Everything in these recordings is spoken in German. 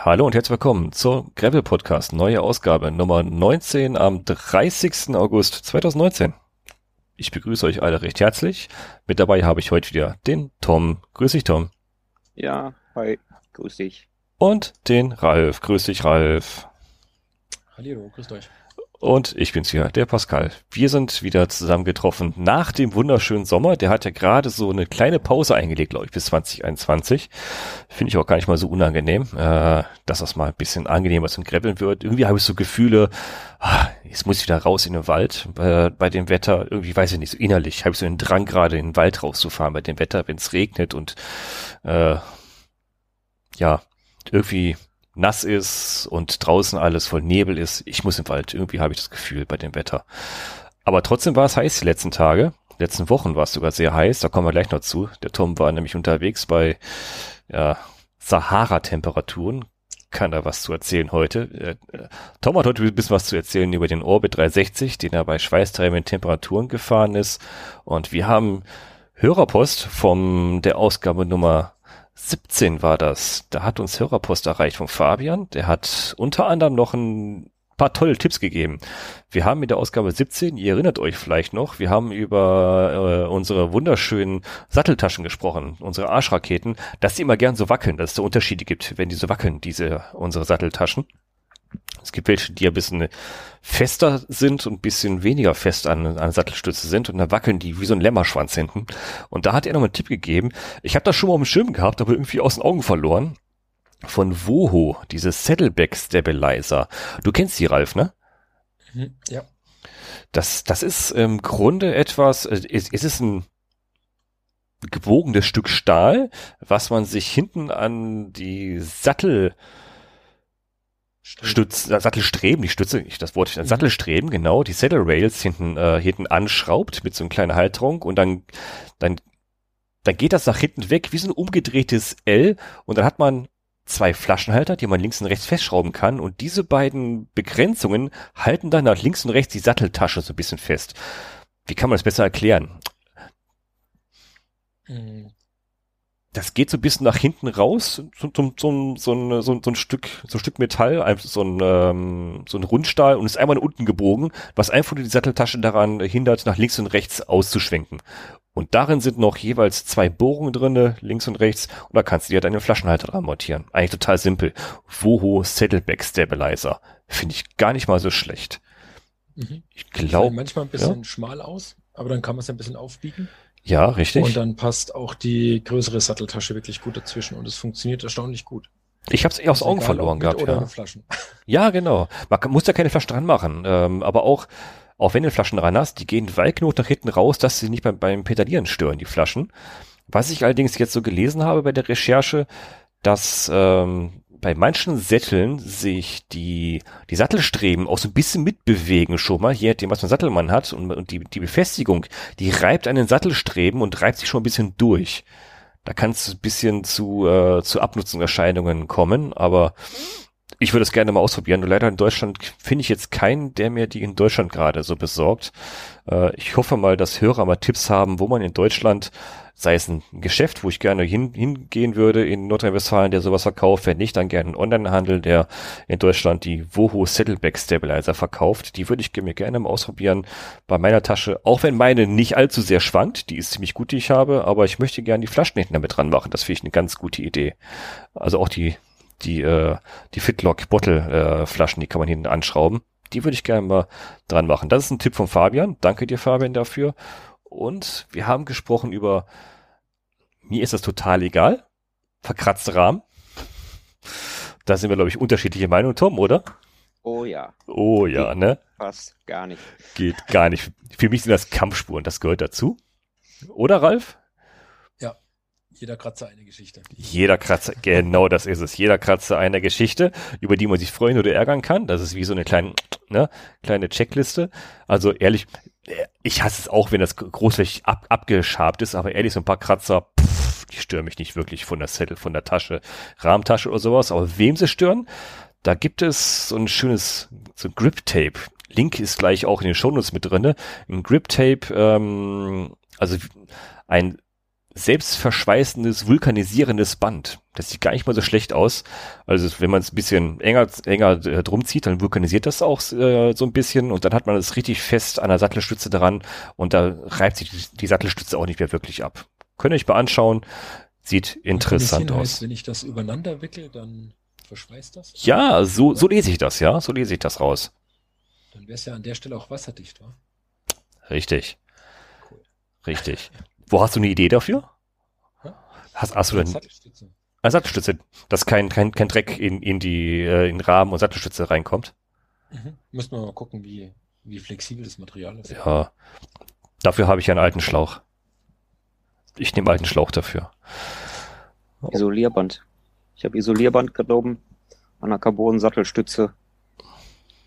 Hallo und herzlich willkommen zur Gravel Podcast, neue Ausgabe Nummer 19 am 30. August 2019. Ich begrüße euch alle recht herzlich. Mit dabei habe ich heute wieder den Tom. Grüß dich, Tom. Ja, hi, grüß dich. Und den Ralf. Grüß dich, Ralf. Hallo, grüßt euch. Und ich bin's hier, der Pascal. Wir sind wieder zusammengetroffen nach dem wunderschönen Sommer. Der hat ja gerade so eine kleine Pause eingelegt, glaube ich, bis 2021. Finde ich auch gar nicht mal so unangenehm, äh, dass das mal ein bisschen angenehmer zum Graveln wird. Irgendwie habe ich so Gefühle, ah, jetzt muss ich wieder raus in den Wald äh, bei dem Wetter. Irgendwie weiß ich nicht, so innerlich habe ich so einen Drang gerade in den Wald rauszufahren bei dem Wetter, wenn es regnet und äh, ja, irgendwie nass ist und draußen alles voll Nebel ist. Ich muss im Wald. Irgendwie habe ich das Gefühl bei dem Wetter. Aber trotzdem war es heiß die letzten Tage. Die letzten Wochen war es sogar sehr heiß. Da kommen wir gleich noch zu. Der Tom war nämlich unterwegs bei ja, Sahara-Temperaturen. Kann da was zu erzählen heute. Äh, Tom hat heute ein bisschen was zu erzählen über den Orbit 360, den er bei schweißtreibenden Temperaturen gefahren ist. Und wir haben Hörerpost von der Ausgabe Nummer 17 war das. Da hat uns Hörerpost erreicht von Fabian. Der hat unter anderem noch ein paar tolle Tipps gegeben. Wir haben mit der Ausgabe 17, ihr erinnert euch vielleicht noch, wir haben über äh, unsere wunderschönen Satteltaschen gesprochen, unsere Arschraketen, dass die immer gern so wackeln, dass es da Unterschiede gibt, wenn die so wackeln, diese unsere Satteltaschen. Es gibt welche, die ein bisschen fester sind und ein bisschen weniger fest an, an Sattelstütze sind und dann wackeln die wie so ein Lämmerschwanz hinten. Und da hat er noch einen Tipp gegeben. Ich habe das schon mal auf dem Schirm gehabt, aber irgendwie aus den Augen verloren. Von Woho, diese Saddleback Stabilizer. Du kennst die, Ralf, ne? Mhm, ja. Das, das ist im Grunde etwas, äh, es, es ist ein gebogenes Stück Stahl, was man sich hinten an die Sattel Stütz, äh, Sattelstreben, die Stütze, ich das Wort, mhm. Sattelstreben, genau, die Saddle Rails hinten, äh, hinten anschraubt mit so einer kleinen Halterung und dann, dann, dann geht das nach hinten weg wie so ein umgedrehtes L und dann hat man zwei Flaschenhalter, die man links und rechts festschrauben kann und diese beiden Begrenzungen halten dann nach links und rechts die Satteltasche so ein bisschen fest. Wie kann man das besser erklären? Das geht so ein bisschen nach hinten raus, so, so, so, so, ein, so, so ein Stück, so ein Stück Metall, so ein, ähm, so ein Rundstahl und ist einmal nach unten gebogen, was einfach nur die Satteltasche daran hindert, nach links und rechts auszuschwenken. Und darin sind noch jeweils zwei Bohrungen drinne, links und rechts, und da kannst du dir deine Flaschenhalter dran montieren. Eigentlich total simpel. Woho Saddleback Stabilizer. Finde ich gar nicht mal so schlecht. Mhm. Ich glaube. Manchmal ein bisschen ja? schmal aus, aber dann kann man es ein bisschen aufbiegen. Ja, richtig. Und dann passt auch die größere Satteltasche wirklich gut dazwischen und es funktioniert erstaunlich gut. Ich habe es eh aus Augen verloren gehabt. Oder ja. Flaschen. ja, genau. Man muss ja keine Flaschen dran machen, ähm, aber auch auch wenn du Flaschen dran hast, die gehen weit genug nach hinten raus, dass sie nicht beim, beim Pedalieren stören, die Flaschen. Was ich allerdings jetzt so gelesen habe bei der Recherche, dass ähm, bei manchen Sätteln sich die, die Sattelstreben auch so ein bisschen mitbewegen schon mal, je nachdem, was man Sattelmann hat. Und, und die, die Befestigung, die reibt an den Sattelstreben und reibt sich schon ein bisschen durch. Da kann es ein bisschen zu, äh, zu Abnutzungserscheinungen kommen, aber ich würde es gerne mal ausprobieren. Nur leider in Deutschland finde ich jetzt keinen, der mir die in Deutschland gerade so besorgt. Äh, ich hoffe mal, dass Hörer mal Tipps haben, wo man in Deutschland sei es ein Geschäft, wo ich gerne hin, hingehen würde in Nordrhein-Westfalen, der sowas verkauft, wenn nicht, dann gerne ein Onlinehandel, der in Deutschland die Woho Saddleback Stabilizer verkauft. Die würde ich mir gerne mal ausprobieren bei meiner Tasche, auch wenn meine nicht allzu sehr schwankt, die ist ziemlich gut, die ich habe, aber ich möchte gerne die Flaschen hinten damit dran machen. Das finde ich eine ganz gute Idee. Also auch die, die, äh, die Fitlock Bottle äh, Flaschen, die kann man hinten anschrauben. Die würde ich gerne mal dran machen. Das ist ein Tipp von Fabian. Danke dir, Fabian, dafür. Und wir haben gesprochen über, mir ist das total egal, verkratzte Rahmen. Da sind wir, glaube ich, unterschiedliche Meinungen, Tom, oder? Oh ja. Oh ja, Geht ne? Fast gar nicht. Geht gar nicht. Für mich sind das Kampfspuren, das gehört dazu. Oder, Ralf? Ja, jeder Kratzer eine Geschichte. Jeder Kratzer, genau das ist es. Jeder Kratzer eine Geschichte, über die man sich freuen oder ärgern kann. Das ist wie so eine kleine, ne, kleine Checkliste. Also ehrlich, ich hasse es auch, wenn das großflächig ab, abgeschabt ist, aber ehrlich, so ein paar Kratzer, pff, die stören mich nicht wirklich von der Zettel, von der Tasche, Rahmentasche oder sowas. Aber wem sie stören, da gibt es so ein schönes, so Grip-Tape. Link ist gleich auch in den Shownotes mit drinne. Ein Grip-Tape, ähm, also ein selbstverschweißendes, vulkanisierendes Band. Das sieht gar nicht mal so schlecht aus. Also wenn man es ein bisschen enger, enger äh, drum zieht, dann vulkanisiert das auch äh, so ein bisschen und dann hat man es richtig fest an der Sattelstütze dran und da reibt sich die, die Sattelstütze auch nicht mehr wirklich ab. Könnt ihr euch mal anschauen. Sieht interessant aus. Heißt, wenn ich das übereinander wickel, dann verschweißt das? Ja, so, so lese ich das, ja. So lese ich das raus. Dann wäre es ja an der Stelle auch wasserdicht, wa? Richtig. Cool. Richtig. Wo hast du eine Idee dafür? Hast, hast du denn? Sattelstütze. Eine Sattelstütze, dass kein, kein, kein Dreck in, in die äh, in Rahmen und Sattelstütze reinkommt. Mhm. Müssen wir mal gucken, wie, wie flexibel das Material ist. Ja. Dafür habe ich einen alten Schlauch. Ich nehme alten Schlauch dafür. Isolierband. Ich habe Isolierband genommen an der Carbon-Sattelstütze.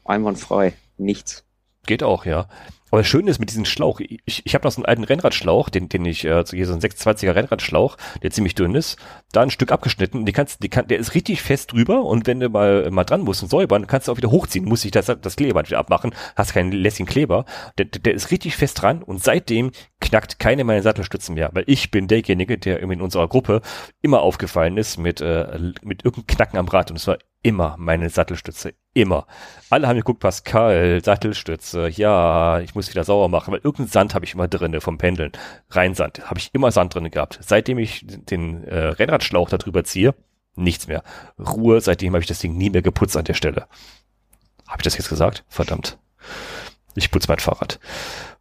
Einwandfrei. Nichts. Geht auch, ja. Aber das Schöne ist mit diesem Schlauch, ich, ich habe noch so einen alten Rennradschlauch, den, den ich, äh, hier so ein 26er Rennradschlauch, der ziemlich dünn ist, da ein Stück abgeschnitten, die kannst, die kann, der ist richtig fest drüber und wenn du mal, mal dran musst und säubern, kannst du auch wieder hochziehen, muss ich das, das Kleeband wieder abmachen, hast keinen lässigen Kleber, der, der ist richtig fest dran und seitdem knackt keine meiner Sattelstützen mehr, weil ich bin derjenige, der in unserer Gruppe immer aufgefallen ist mit, äh, mit irgendeinem Knacken am Rad und es war immer meine Sattelstütze. Immer. Alle haben geguckt, Pascal, Sattelstütze, ja, ich muss wieder sauer machen, weil irgendeinen Sand habe ich immer drinne vom Pendeln. Reinsand, habe ich immer Sand drinne gehabt. Seitdem ich den äh, Rennradschlauch da drüber ziehe, nichts mehr. Ruhe, seitdem habe ich das Ding nie mehr geputzt an der Stelle. Habe ich das jetzt gesagt? Verdammt. Ich putze mein Fahrrad.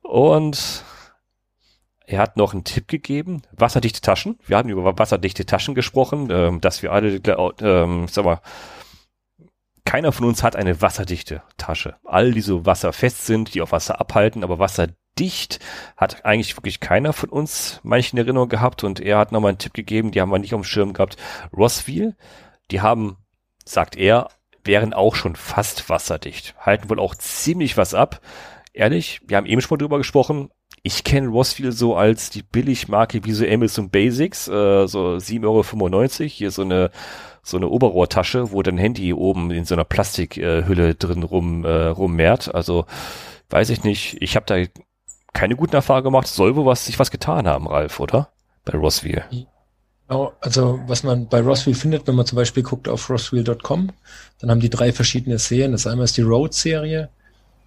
Und er hat noch einen Tipp gegeben, wasserdichte Taschen. Wir haben über wasserdichte Taschen gesprochen, ähm, dass wir alle, ähm, sag mal, keiner von uns hat eine wasserdichte Tasche. All die so wasserfest sind, die auf Wasser abhalten, aber wasserdicht hat eigentlich wirklich keiner von uns manchen Erinnerung gehabt und er hat nochmal einen Tipp gegeben, die haben wir nicht auf dem Schirm gehabt. Rossville, die haben, sagt er, wären auch schon fast wasserdicht, halten wohl auch ziemlich was ab. Ehrlich, wir haben eben schon mal drüber gesprochen, ich kenne Rossville so als die Billigmarke wie so Amazon Basics, äh, so 7,95 Euro. Hier so eine so eine Oberrohrtasche, wo dein Handy oben in so einer Plastikhülle äh, drin rum äh, rummehrt. Also weiß ich nicht. Ich habe da keine guten Erfahrungen gemacht. Soll wohl was sich was getan haben, Ralf, oder? Bei Rossville. Genau, also was man bei Rossville findet, wenn man zum Beispiel guckt auf rossville.com, dann haben die drei verschiedene Serien. Das einmal ist die Road-Serie,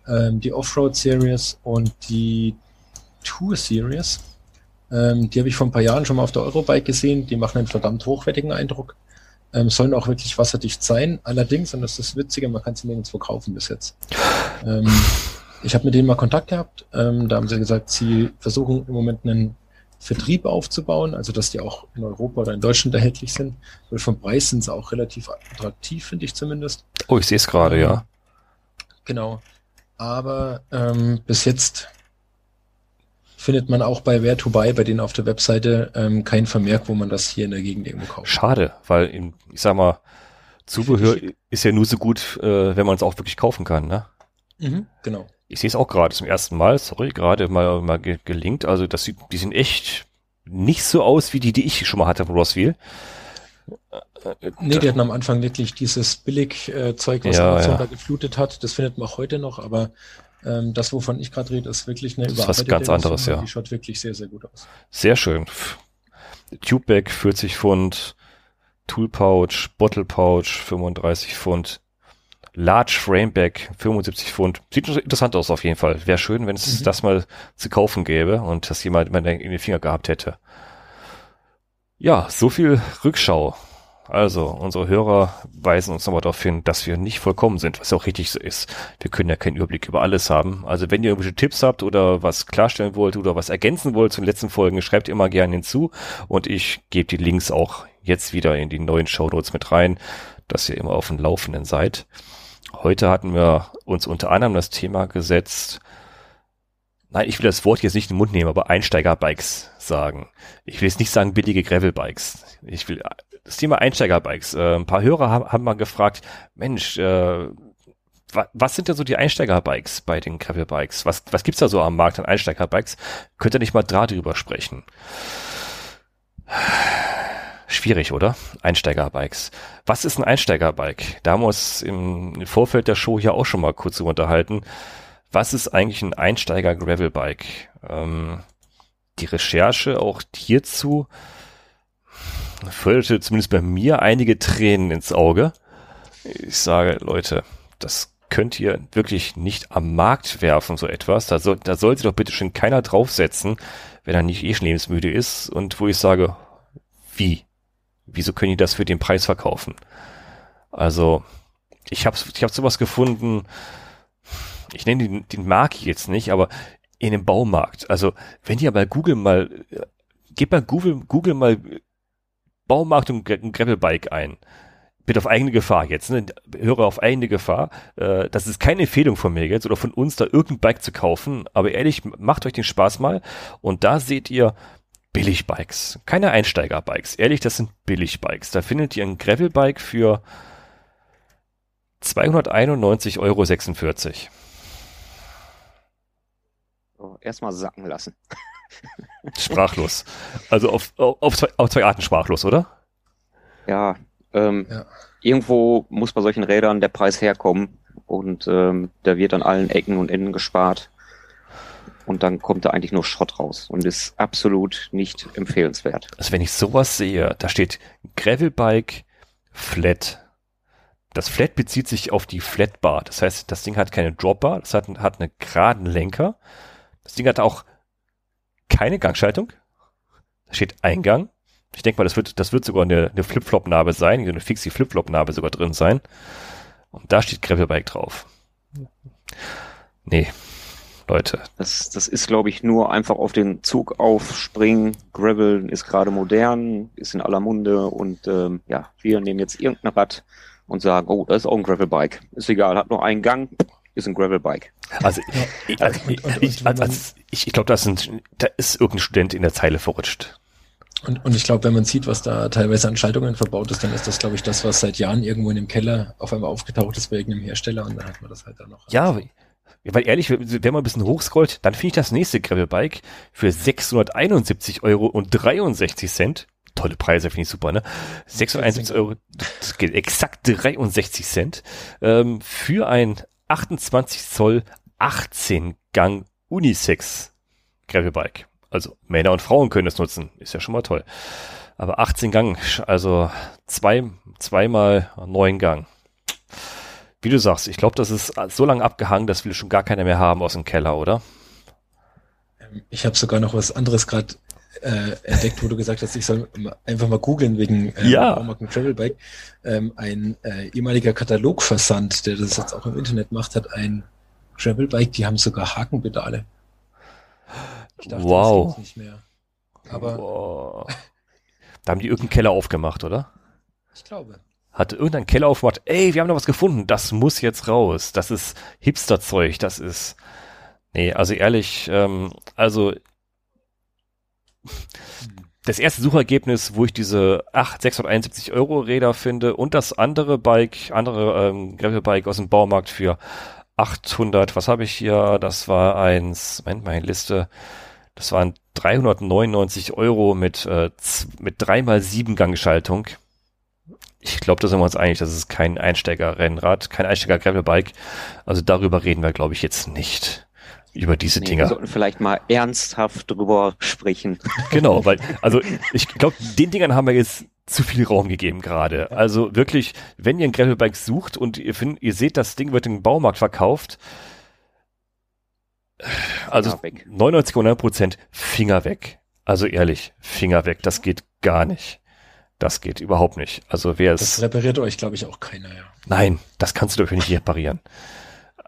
ähm, die Offroad-Series und die Tour-Series. Ähm, die habe ich vor ein paar Jahren schon mal auf der Eurobike gesehen. Die machen einen verdammt hochwertigen Eindruck ähm, sollen auch wirklich wasserdicht sein. Allerdings, und das ist das Witzige, man kann sie nirgends verkaufen bis jetzt. Ähm, ich habe mit denen mal Kontakt gehabt. Ähm, da haben sie gesagt, sie versuchen im Moment einen Vertrieb aufzubauen, also dass die auch in Europa oder in Deutschland erhältlich sind. Weil vom Preis sind sie auch relativ attraktiv, finde ich zumindest. Oh, ich sehe es gerade, ja. Genau. Aber ähm, bis jetzt findet man auch bei Where to Buy bei denen auf der Webseite ähm, kein Vermerk, wo man das hier in der Gegend irgendwo kauft. Schade, weil in, ich sag mal, Zubehör ist ja nur so gut, äh, wenn man es auch wirklich kaufen kann, ne? Mhm, genau. Ich sehe es auch gerade zum ersten Mal, sorry, gerade mal, mal ge gelingt. Also das sieht, die sind echt nicht so aus wie die, die ich schon mal hatte von Rossville. Nee, die hatten am Anfang wirklich dieses Billigzeug, äh, was ja, Amazon ja. da geflutet hat. Das findet man auch heute noch, aber ähm, das, wovon ich gerade rede, ist wirklich eine überarbeitete Das ist was ganz anderes, ja. Die schaut wirklich sehr, sehr gut aus. Sehr schön. Tubeback 40 Pfund, Tool Pouch, Bottle Pouch 35 Pfund, Large Frameback 75 Pfund. Sieht interessant aus auf jeden Fall. Wäre schön, wenn es mhm. das mal zu kaufen gäbe und das jemand in den Finger gehabt hätte. Ja, so viel Rückschau. Also, unsere Hörer weisen uns nochmal darauf hin, dass wir nicht vollkommen sind, was auch richtig so ist. Wir können ja keinen Überblick über alles haben. Also, wenn ihr irgendwelche Tipps habt oder was klarstellen wollt oder was ergänzen wollt zu den letzten Folgen, schreibt immer gerne hinzu und ich gebe die Links auch jetzt wieder in die neuen Shownotes mit rein, dass ihr immer auf dem Laufenden seid. Heute hatten wir uns unter anderem das Thema gesetzt, nein, ich will das Wort jetzt nicht in den Mund nehmen, aber Einsteigerbikes sagen. Ich will jetzt nicht sagen billige Gravelbikes. Ich will das Thema Einsteigerbikes. Äh, ein paar Hörer haben, haben mal gefragt, Mensch, äh, wa was sind denn so die Einsteigerbikes bei den Gravelbikes? Was, was gibt's da so am Markt an Einsteigerbikes? Könnt ihr nicht mal darüber sprechen? Schwierig, oder? Einsteigerbikes. Was ist ein Einsteigerbike? Da haben wir uns im, im Vorfeld der Show hier auch schon mal kurz unterhalten. Was ist eigentlich ein Einsteiger-Gravelbike? Ähm, die Recherche auch hierzu förderte zumindest bei mir einige Tränen ins Auge. Ich sage, Leute, das könnt ihr wirklich nicht am Markt werfen, so etwas. Da, soll, da sollte doch bitte schon keiner draufsetzen, wenn er nicht eh schon lebensmüde ist. Und wo ich sage, wie? Wieso können die das für den Preis verkaufen? Also, ich habe ich hab sowas gefunden, ich nenne den, den Mark jetzt nicht, aber in dem Baumarkt. Also, wenn ihr bei Google mal, gebt bei Google, Google mal Baumarkt und ein Gravelbike ein. Bitte auf eigene Gefahr jetzt, ne? Höre auf eigene Gefahr. Äh, das ist keine Empfehlung von mir jetzt oder von uns, da irgendein Bike zu kaufen. Aber ehrlich, macht euch den Spaß mal. Und da seht ihr Billigbikes. Keine Einsteigerbikes. Ehrlich, das sind Billigbikes. Da findet ihr ein Gravelbike für 291,46 Euro. So, erstmal sacken lassen. Sprachlos. Also auf, auf, zwei, auf zwei Arten sprachlos, oder? Ja, ähm, ja, irgendwo muss bei solchen Rädern der Preis herkommen und ähm, der wird an allen Ecken und Enden gespart. Und dann kommt da eigentlich nur Schrott raus und ist absolut nicht empfehlenswert. Also wenn ich sowas sehe, da steht Gravelbike Flat. Das Flat bezieht sich auf die Flatbar. Das heißt, das Ding hat keine Dropbar, das hat, hat einen geraden Lenker. Das Ding hat auch keine Gangschaltung. Da steht Eingang. Ich denke mal, das wird, das wird sogar eine, eine Flip-Flop-Narbe sein, eine fixie Flip-Flop-Narbe sogar drin sein. Und da steht Gravelbike drauf. Nee, Leute. Das, das ist, glaube ich, nur einfach auf den Zug aufspringen. Gravel ist gerade modern, ist in aller Munde und ähm, ja, wir nehmen jetzt irgendein Rad und sagen, oh, das ist auch ein Gravelbike. Ist egal, hat nur einen Gang, ist ein Gravelbike. Also, ich, also, ich, also, ich, ich glaube, da ist irgendein Student in der Zeile verrutscht. Und, und ich glaube, wenn man sieht, was da teilweise an Schaltungen verbaut ist, dann ist das, glaube ich, das, was seit Jahren irgendwo in dem Keller auf einmal aufgetaucht ist bei irgendeinem Hersteller und dann hat man das halt dann noch. Ja, weil ehrlich, wenn man ein bisschen hochscrollt, dann finde ich das nächste Gravelbike für 671 Euro und 63 Cent. Tolle Preise, finde ich super, ne? 671 Euro, das geht exakt 63 Cent, ähm, für ein 28 Zoll 18 Gang Unisex Gravelbike. Also Männer und Frauen können es nutzen, ist ja schon mal toll. Aber 18 Gang, also zwei, zweimal neun Gang. Wie du sagst, ich glaube, das ist so lange abgehangen, dass wir schon gar keine mehr haben aus dem Keller, oder? Ähm, ich habe sogar noch was anderes gerade äh, entdeckt, wo du gesagt hast, ich soll einfach mal googeln wegen äh, ja. Travelbike. Ähm, ein äh, ehemaliger Katalogversand, der das jetzt auch im Internet macht, hat ein Travelbike, die haben sogar Hakenpedale. Ich dachte, wow. das nicht mehr. Aber wow. da haben die irgendeinen Keller aufgemacht, oder? Ich glaube. Hatte irgendein Keller aufgemacht, ey, wir haben noch was gefunden, das muss jetzt raus. Das ist Hipsterzeug, das ist. Nee, also ehrlich, ähm, also das erste Suchergebnis, wo ich diese 8, 671 Euro Räder finde und das andere Bike, andere ähm, Gravelbike aus dem Baumarkt für 800, was habe ich hier? Das war eins, Moment, meine Liste, das waren 399 Euro mit, äh, mit dreimal sieben Gangschaltung. Ich glaube, da sind wir uns einig, das ist kein Einsteiger-Rennrad, kein Einsteiger-Gravelbike. Also darüber reden wir, glaube ich, jetzt nicht über diese nee, Dinger. Wir sollten vielleicht mal ernsthaft drüber sprechen. Genau, weil, also ich glaube, den Dingern haben wir jetzt zu viel Raum gegeben gerade. Also wirklich, wenn ihr ein Gravelbike sucht und ihr findet, ihr seht, das Ding wird im Baumarkt verkauft, also 99,9 Prozent Finger weg. Also ehrlich, Finger weg. Das geht gar nicht. Das geht überhaupt nicht. Also wer es. Das repariert euch, glaube ich, auch keiner, ja. Nein, das kannst du doch nicht reparieren.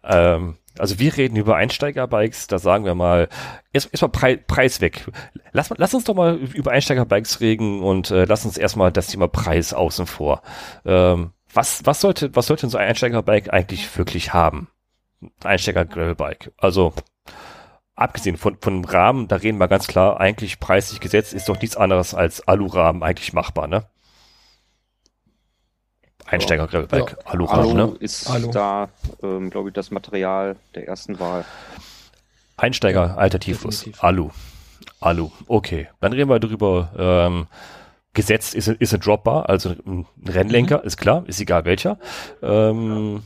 Ähm, also wir reden über Einsteigerbikes, da sagen wir mal, erstmal erst Pre Preis weg. Lass, lass uns doch mal über Einsteigerbikes reden und äh, lass uns erstmal das Thema Preis außen vor. Ähm, was, was sollte, was sollte so ein Einsteigerbike eigentlich wirklich haben? Einsteiger-Gravelbike. Also, abgesehen von, von dem Rahmen, da reden wir ganz klar, eigentlich preislich gesetzt ist doch nichts anderes als Alurahmen eigentlich machbar, ne? Einsteiger Gravelbike, ja. Alu, Alu ne? ist Alu. da, ähm, glaube ich, das Material der ersten Wahl. Einsteiger ja, Alternativfuß, Alu. Alu, okay. Dann reden wir darüber, ähm, gesetzt ist, ist ein Dropbar, also ein Rennlenker, mhm. ist klar, ist egal welcher. Ähm,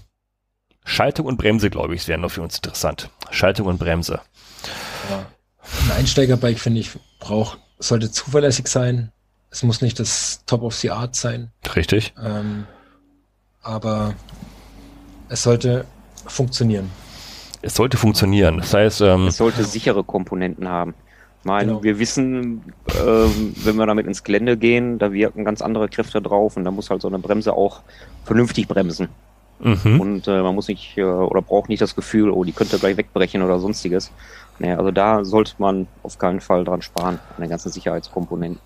Schaltung und Bremse, glaube ich, wären noch für uns interessant. Schaltung und Bremse. Ja. Ein Einsteigerbike finde ich braucht, sollte zuverlässig sein. Es muss nicht das Top of the Art sein. Richtig. Ähm, aber es sollte funktionieren. Es sollte funktionieren. Das heißt, ähm, es sollte sichere Komponenten haben. Ich meine, genau. wir wissen, ähm, wenn wir damit ins Gelände gehen, da wirken ganz andere Kräfte drauf und da muss halt so eine Bremse auch vernünftig bremsen. Mhm. Und äh, man muss nicht äh, oder braucht nicht das Gefühl, oh, die könnte gleich wegbrechen oder sonstiges. Nee, also da sollte man auf keinen Fall dran sparen, an den ganzen Sicherheitskomponenten.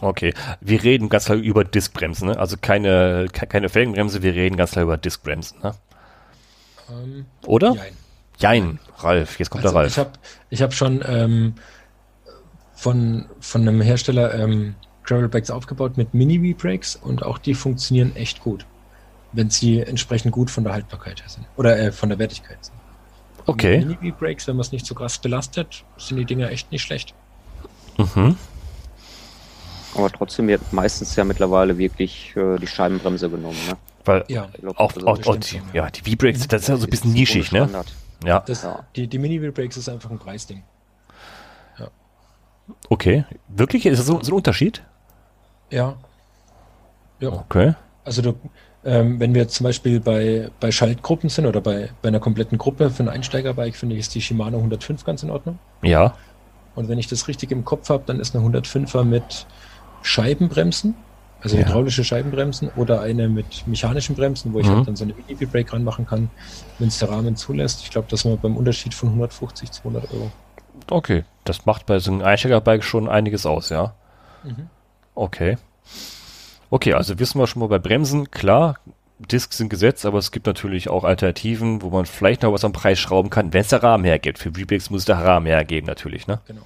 Okay, wir reden ganz klar über Diskbremsen, ne? also keine, keine Felgenbremse, wir reden ganz klar über Diskbremsen. Ne? Ähm, Oder? Jein. Jein, Ralf, jetzt kommt also der Ralf. Ich habe ich hab schon ähm, von, von einem Hersteller ähm, Gravelbikes aufgebaut mit Mini-V-Brakes und auch die funktionieren echt gut, wenn sie entsprechend gut von der Haltbarkeit her sind. Oder äh, von der Wertigkeit sind. Okay. Mini-V-Brakes, wenn man es nicht so krass belastet, sind die Dinger echt nicht schlecht. Mhm. Aber trotzdem wird meistens ja mittlerweile wirklich äh, die Scheibenbremse genommen, ne? Weil ja, glaub, auch, auch, auch die, ja, die V-Brakes, das ist ja so ein bisschen nischig, ne? Ja. Das, ja. Die, die Mini-V-Brakes ist einfach ein Preisding. Ja. Okay. Wirklich? Ist das so, so ein Unterschied? Ja. Ja. Okay. Also du, ähm, wenn wir zum Beispiel bei, bei Schaltgruppen sind oder bei, bei einer kompletten Gruppe für ein Einsteigerbike, finde ich, ist die Shimano 105 ganz in Ordnung. Ja. Und wenn ich das richtig im Kopf habe, dann ist eine 105er mit Scheibenbremsen, also ja. hydraulische Scheibenbremsen oder eine mit mechanischen Bremsen, wo ich mhm. halt dann so eine Mini-Brake ranmachen kann, wenn es der Rahmen zulässt. Ich glaube, das wir beim Unterschied von 150, 200 Euro. Okay, das macht bei so einem Einsteigerbike schon einiges aus, ja. Mhm. Okay. Okay, also wissen wir schon mal bei Bremsen, klar, Discs sind gesetzt, aber es gibt natürlich auch Alternativen, wo man vielleicht noch was am Preis schrauben kann, wenn es der Rahmen hergibt. Für Rebreaks muss der Rahmen hergeben, natürlich, ne? Genau.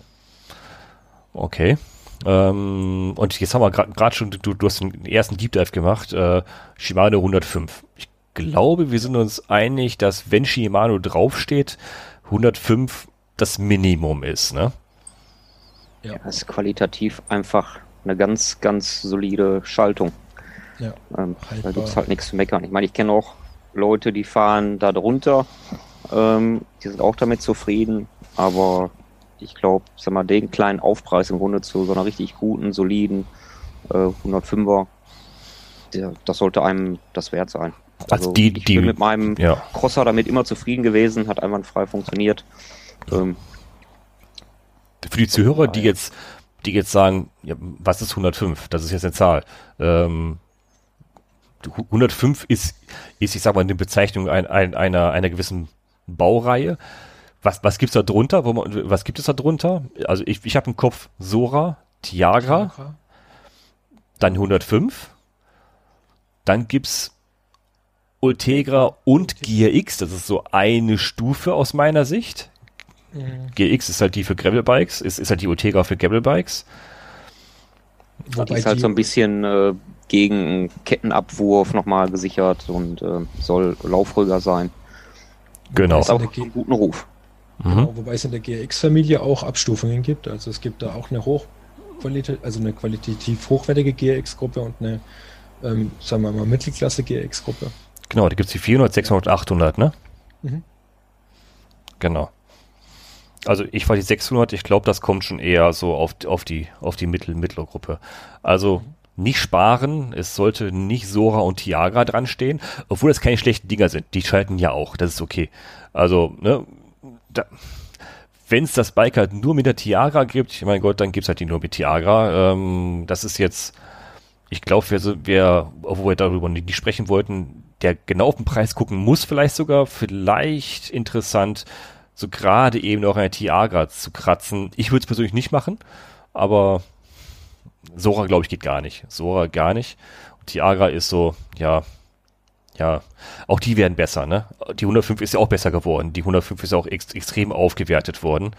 Okay. Ähm, und jetzt haben wir gerade schon, du, du hast den ersten Deep Dive gemacht, äh, Shimano 105. Ich glaube, wir sind uns einig, dass wenn Shimano draufsteht, 105 das Minimum ist, ne? Ja, das ist qualitativ einfach eine ganz, ganz solide Schaltung. Ja, ähm, da gibt es halt nichts zu meckern. Ich meine, ich kenne auch Leute, die fahren da drunter, ähm, die sind auch damit zufrieden, aber ich glaube, sag mal, den kleinen Aufpreis im Grunde zu so einer richtig guten, soliden äh, 105er, der, das sollte einem das wert sein. Also, also die, ich die, bin mit meinem ja. Crosser damit immer zufrieden gewesen, hat einwandfrei funktioniert. Ähm, Für die Zuhörer, die jetzt, die jetzt sagen, ja, was ist 105? Das ist jetzt eine Zahl. Ähm, 105 ist, ist, ich sag mal, eine Bezeichnung ein, ein, einer, einer gewissen Baureihe. Was, was gibt's da drunter? Wo man, was gibt es da drunter? Also ich, ich habe im Kopf Sora, Tiagra, Tiagra, dann 105, dann gibt's Ultegra und Gear X, das ist so eine Stufe aus meiner Sicht. Mhm. Gear X ist halt die für Gravelbikes, ist, ist halt die Ultegra für Gravelbikes. Wobei die ist halt so ein bisschen äh, gegen Kettenabwurf nochmal gesichert und äh, soll laufruhiger sein. Genau. Hat auch einen guten Ruf. Mhm. Genau, wobei es in der GX-Familie auch Abstufungen gibt. Also es gibt da auch eine Hochqualität, also eine qualitativ hochwertige GX-Gruppe und eine, ähm, sagen wir mal, Mittelklasse GX-Gruppe. Genau, da gibt es die 400, 600, 800, ne? Mhm. Genau. Also ich war die 600, ich glaube, das kommt schon eher so auf, auf die, auf die Mittel, Mittelgruppe. Also nicht sparen, es sollte nicht Sora und Tiagra dran stehen, obwohl das keine schlechten Dinger sind. Die schalten ja auch, das ist okay. Also, ne, wenn es das Bike halt nur mit der Tiagra gibt, mein Gott, dann gibt's halt die nur mit Tiagra. Ähm, das ist jetzt, ich glaube, wer, wer, obwohl wir darüber nicht sprechen wollten, der genau auf den Preis gucken muss, vielleicht sogar, vielleicht interessant, so gerade eben noch eine Tiagra zu kratzen. Ich würde es persönlich nicht machen, aber Sora, glaube ich, geht gar nicht. Sora gar nicht. Und Tiagra ist so, ja, ja, auch die werden besser, ne? Die 105 ist ja auch besser geworden. Die 105 ist auch ex extrem aufgewertet worden.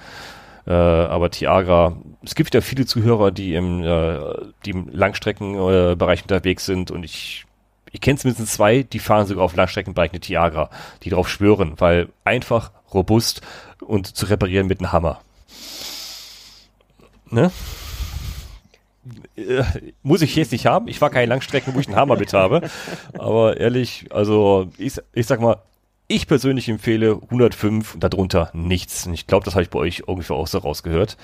Äh, aber Tiagra, es gibt ja viele Zuhörer, die im, äh, die im Langstreckenbereich unterwegs sind und ich, ich kenne zumindest zwei, die fahren sogar auf Langstreckenbereich eine Tiagra, die drauf schwören, weil einfach, robust und zu reparieren mit einem Hammer. Ne? Äh, muss ich jetzt nicht haben. Ich war keine Langstrecken, wo ich einen Hammer mit habe. Aber ehrlich, also ich, ich sag mal, Ich persönlich empfehle 105 und darunter nichts. Und ich glaube, das habe ich bei euch ungefähr auch so rausgehört.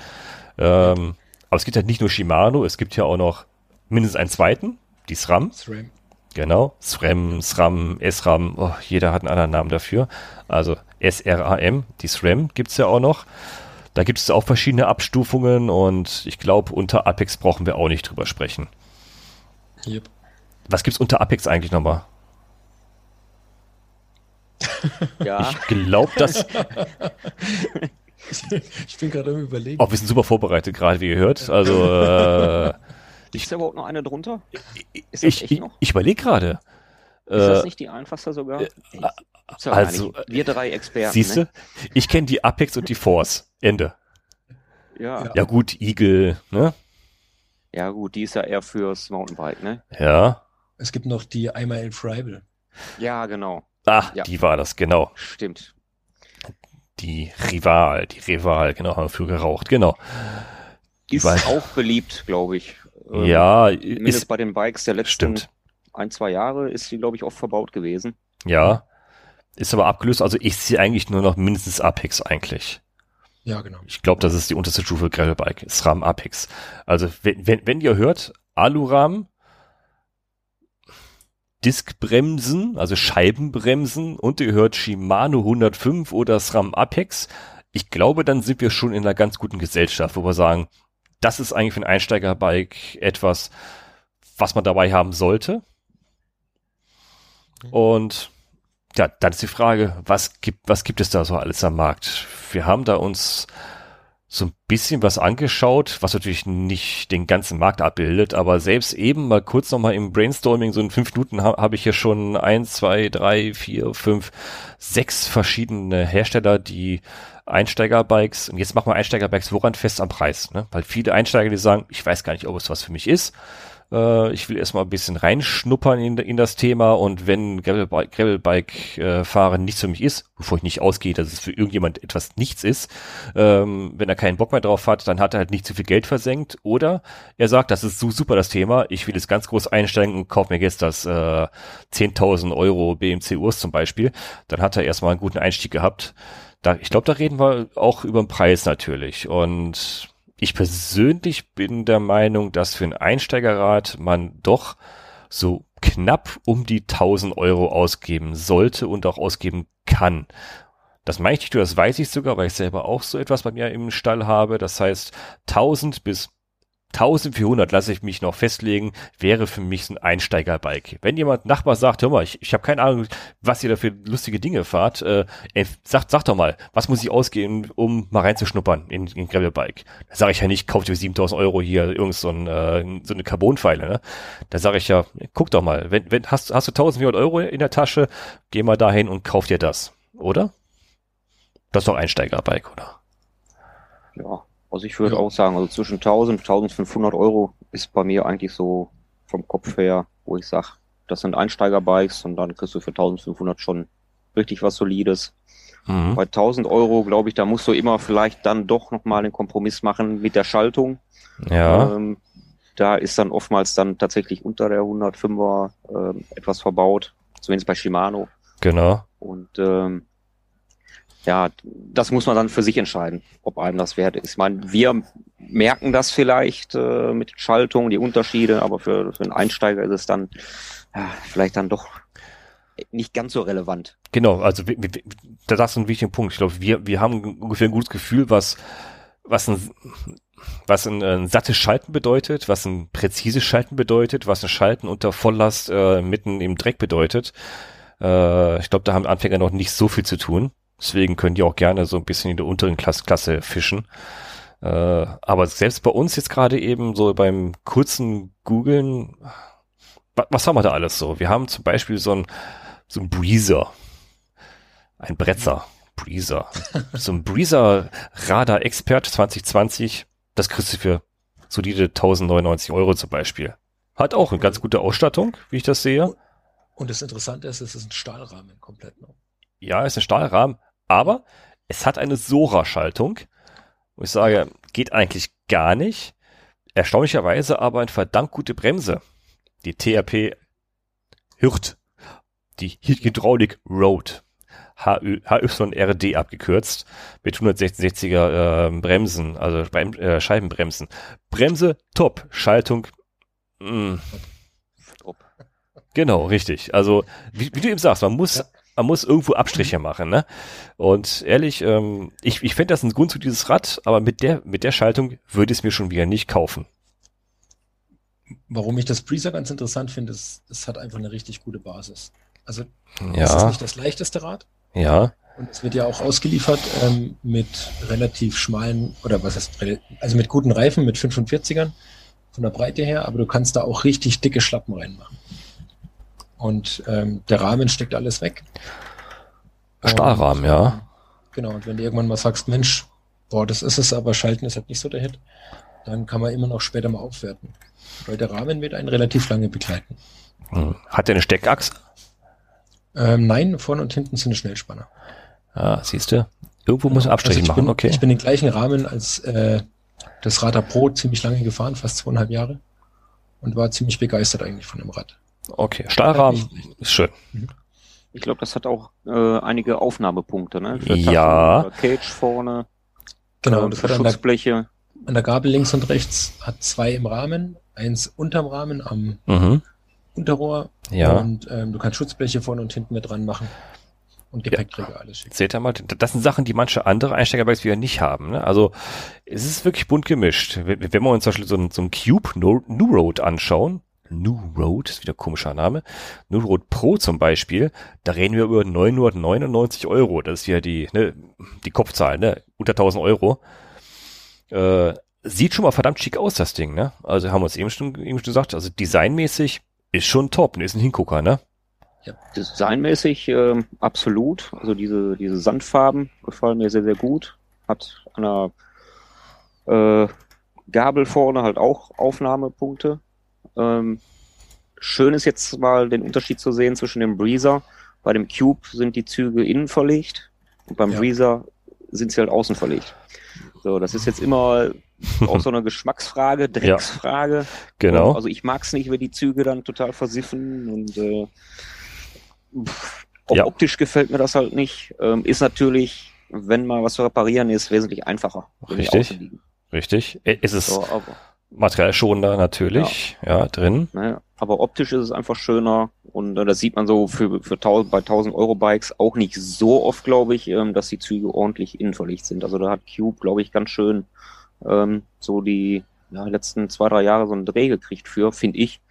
Ähm, aber es gibt halt nicht nur Shimano, es gibt ja auch noch mindestens einen zweiten, die SRAM. SRAM. Genau, SRAM, SRAM, SRAM, oh, jeder hat einen anderen Namen dafür. Also SRAM, die SRAM gibt's ja auch noch. Da gibt es auch verschiedene Abstufungen und ich glaube, unter Apex brauchen wir auch nicht drüber sprechen. Yep. Was gibt's unter Apex eigentlich nochmal? Ja. Ich glaube, dass. ich bin gerade am überlegen. Oh, wir sind super vorbereitet, gerade wie ihr hört. Also. Äh, Ist da überhaupt noch eine drunter? Ist ich, ich, ich überlege gerade. Ist das äh, nicht die einfachste sogar? Äh, also, wir drei Experten. Siehst du? Ne? Ich kenne die Apex und die Force. Ende. Ja. Ja gut, Eagle, ne? Ja gut, die ist ja eher fürs Mountainbike, ne? Ja. Es gibt noch die einmal Infribel. Ja, genau. Ah, ja. die war das, genau. Stimmt. Die Rival, die Rival, genau, haben wir für geraucht, genau. Ist Weil, auch beliebt, glaube ich. Ähm, ja, ist bei den Bikes der letzten stimmt. ein, zwei Jahre ist sie, glaube ich, oft verbaut gewesen. Ja, ist aber abgelöst. Also ich sehe eigentlich nur noch mindestens Apex eigentlich. Ja, genau. Ich glaube, das ist die unterste Stufe Gravelbike. SRAM Apex. Also wenn, wenn, wenn ihr hört, Aluram, Diskbremsen, also Scheibenbremsen und ihr hört Shimano 105 oder SRAM Apex, ich glaube, dann sind wir schon in einer ganz guten Gesellschaft, wo wir sagen, das ist eigentlich für ein Einsteigerbike etwas, was man dabei haben sollte. Und ja, dann ist die Frage, was gibt, was gibt es da so alles am Markt? Wir haben da uns so ein bisschen was angeschaut, was natürlich nicht den ganzen Markt abbildet, aber selbst eben mal kurz nochmal im Brainstorming, so in fünf Minuten habe hab ich hier schon eins, zwei, drei, vier, fünf, sechs verschiedene Hersteller, die Einsteigerbikes, und jetzt machen wir Einsteigerbikes woran fest am Preis, ne? Weil viele Einsteiger, die sagen, ich weiß gar nicht, ob es was für mich ist. Äh, ich will erstmal ein bisschen reinschnuppern in, in das Thema und wenn Gravelbike, Gravelbike äh, nichts für mich ist, bevor ich nicht ausgehe, dass es für irgendjemand etwas nichts ist, ähm, wenn er keinen Bock mehr drauf hat, dann hat er halt nicht zu viel Geld versenkt. Oder er sagt, das ist so super das Thema, ich will jetzt ganz groß einsteigen und kaufe mir jetzt das äh, 10.000 Euro BMC Urs zum Beispiel, dann hat er erstmal einen guten Einstieg gehabt. Da, ich glaube, da reden wir auch über den Preis natürlich. Und ich persönlich bin der Meinung, dass für ein Einsteigerrad man doch so knapp um die 1000 Euro ausgeben sollte und auch ausgeben kann. Das meine ich nicht das weiß ich sogar, weil ich selber auch so etwas bei mir im Stall habe. Das heißt, 1000 bis 1400 lasse ich mich noch festlegen, wäre für mich ein Einsteigerbike. Wenn jemand Nachbar sagt, hör mal, ich, ich habe keine Ahnung, was ihr da für lustige Dinge fahrt, äh, sagt, sag doch mal, was muss ich ausgehen, um mal reinzuschnuppern in, in Gravelbike? Da sage ich ja nicht, kauft ihr 7000 Euro hier irgend so, ein, äh, so eine Carbonpfeile. Ne? Da sage ich ja, guck doch mal, wenn, wenn hast, hast du 1400 Euro in der Tasche, geh mal dahin und kauf dir das, oder? Das ist doch Einsteigerbike, oder? Ja, also ich würde ja. auch sagen, also zwischen 1000 und 1500 Euro ist bei mir eigentlich so vom Kopf her, wo ich sage, das sind Einsteigerbikes und dann kriegst du für 1500 schon richtig was Solides. Mhm. Bei 1000 Euro, glaube ich, da musst du immer vielleicht dann doch nochmal einen Kompromiss machen mit der Schaltung. Ja. Ähm, da ist dann oftmals dann tatsächlich unter der 105er äh, etwas verbaut, zumindest bei Shimano. Genau. Und ähm, ja, das muss man dann für sich entscheiden, ob einem das wert ist. Ich meine, wir merken das vielleicht äh, mit Schaltung, die Unterschiede, aber für, für einen Einsteiger ist es dann ja, vielleicht dann doch nicht ganz so relevant. Genau, also da ist ein wichtiger Punkt. Ich glaube, wir, wir haben ungefähr ein gutes Gefühl, was, was ein, was ein, ein sattes Schalten bedeutet, was ein präzises Schalten bedeutet, was ein Schalten unter Volllast äh, mitten im Dreck bedeutet. Äh, ich glaube, da haben Anfänger noch nicht so viel zu tun. Deswegen können die auch gerne so ein bisschen in der unteren Klasse, Klasse fischen. Äh, aber selbst bei uns jetzt gerade eben so beim kurzen Googlen, was, was haben wir da alles so? Wir haben zum Beispiel so ein, so ein Breezer. Ein Bretzer. Breezer. so ein Breezer Radar Expert 2020. Das kriegst du für solide 1099 Euro zum Beispiel. Hat auch eine ganz gute Ausstattung, wie ich das sehe. Und das Interessante ist, es ist ein Stahlrahmen komplett. Ne? Ja, ist ein Stahlrahmen, aber es hat eine Sora-Schaltung. Wo ich sage, geht eigentlich gar nicht. Erstaunlicherweise aber eine verdammt gute Bremse. Die TRP Hirt. Die Hydraulic Road. HYRD abgekürzt, mit 166er äh, Bremsen, also Brem äh, Scheibenbremsen. Bremse, top. Schaltung, mh. Mm. Top. Genau, richtig. Also, wie, wie, du eben sagst, man muss, ja. Man muss irgendwo Abstriche machen, ne? Und ehrlich, ähm, ich, ich fände das ein Grund zu dieses Rad, aber mit der, mit der Schaltung würde ich es mir schon wieder nicht kaufen warum ich das Breezer ganz interessant finde, ist, es hat einfach eine richtig gute Basis. Also ja. es ist nicht das leichteste Rad. Ja. Und es wird ja auch ausgeliefert ähm, mit relativ schmalen, oder was heißt, also mit guten Reifen, mit 45ern von der Breite her, aber du kannst da auch richtig dicke Schlappen reinmachen. Und ähm, der Rahmen steckt alles weg. Stahlrahmen, ja. Genau, und wenn du irgendwann mal sagst, Mensch, boah, das ist es, aber Schalten ist halt nicht so der Hit, dann kann man immer noch später mal aufwerten. Weil der Rahmen wird einen relativ lange begleiten. Hm. Hat der eine Steckachse? Ähm, nein, vorne und hinten sind Schnellspanner. Ah, siehst du? Irgendwo muss er Abstriche also machen, bin, okay. Ich bin den gleichen Rahmen als äh, das Radar Pro ziemlich lange gefahren, fast zweieinhalb Jahre. Und war ziemlich begeistert eigentlich von dem Rad. Okay, Stahlrahmen ist schön. Mhm. Ich glaube, das hat auch äh, einige Aufnahmepunkte, ne? Für ja. Cage vorne. Genau, äh, das hat Schutzbleche an der Gabel links und rechts hat zwei im Rahmen, eins unterm Rahmen am mhm. Unterrohr. Ja. Und ähm, du kannst Schutzbleche vorne und hinten mit dran machen. Und Gepäckträger ja. alles schicken. Seht ihr mal, das sind Sachen, die manche andere Einsteigerbikes wieder nicht haben. Ne? Also es ist wirklich bunt gemischt. Wenn wir uns zum Beispiel so einen, so einen Cube New Road anschauen, New Road, ist wieder ein komischer Name, New Road Pro zum Beispiel, da reden wir über 999 Euro. Das ist ja die, ne, die Kopfzahl, ne? unter 1000 Euro. Äh, sieht schon mal verdammt schick aus, das Ding, ne? Also haben wir es eben schon, eben schon gesagt, also designmäßig ist schon top, ist ein Hingucker, ne? Ja, designmäßig äh, absolut. Also diese, diese Sandfarben gefallen mir sehr, sehr gut. Hat an der äh, Gabel vorne halt auch Aufnahmepunkte. Ähm, schön ist jetzt mal den Unterschied zu sehen zwischen dem Breezer. Bei dem Cube sind die Züge innen verlegt und beim ja. Breezer sind sie halt außen verlegt. So, das ist jetzt immer auch so eine Geschmacksfrage, Drecksfrage. Ja, genau. Also ich mag es nicht, wenn die Züge dann total versiffen und äh, auch ja. optisch gefällt mir das halt nicht. Ähm, ist natürlich, wenn mal was zu reparieren ist, wesentlich einfacher. Richtig. Richtig. Ist es so, materiellschonender natürlich, ja, ja drin. Naja, aber optisch ist es einfach schöner und äh, das sieht man so für, für 1000, bei 1000 Euro Bikes auch nicht so oft, glaube ich, ähm, dass die Züge ordentlich innenverlegt sind. Also da hat Cube, glaube ich, ganz schön ähm, so die ja, letzten zwei, drei Jahre so einen Dreh gekriegt für, finde ich.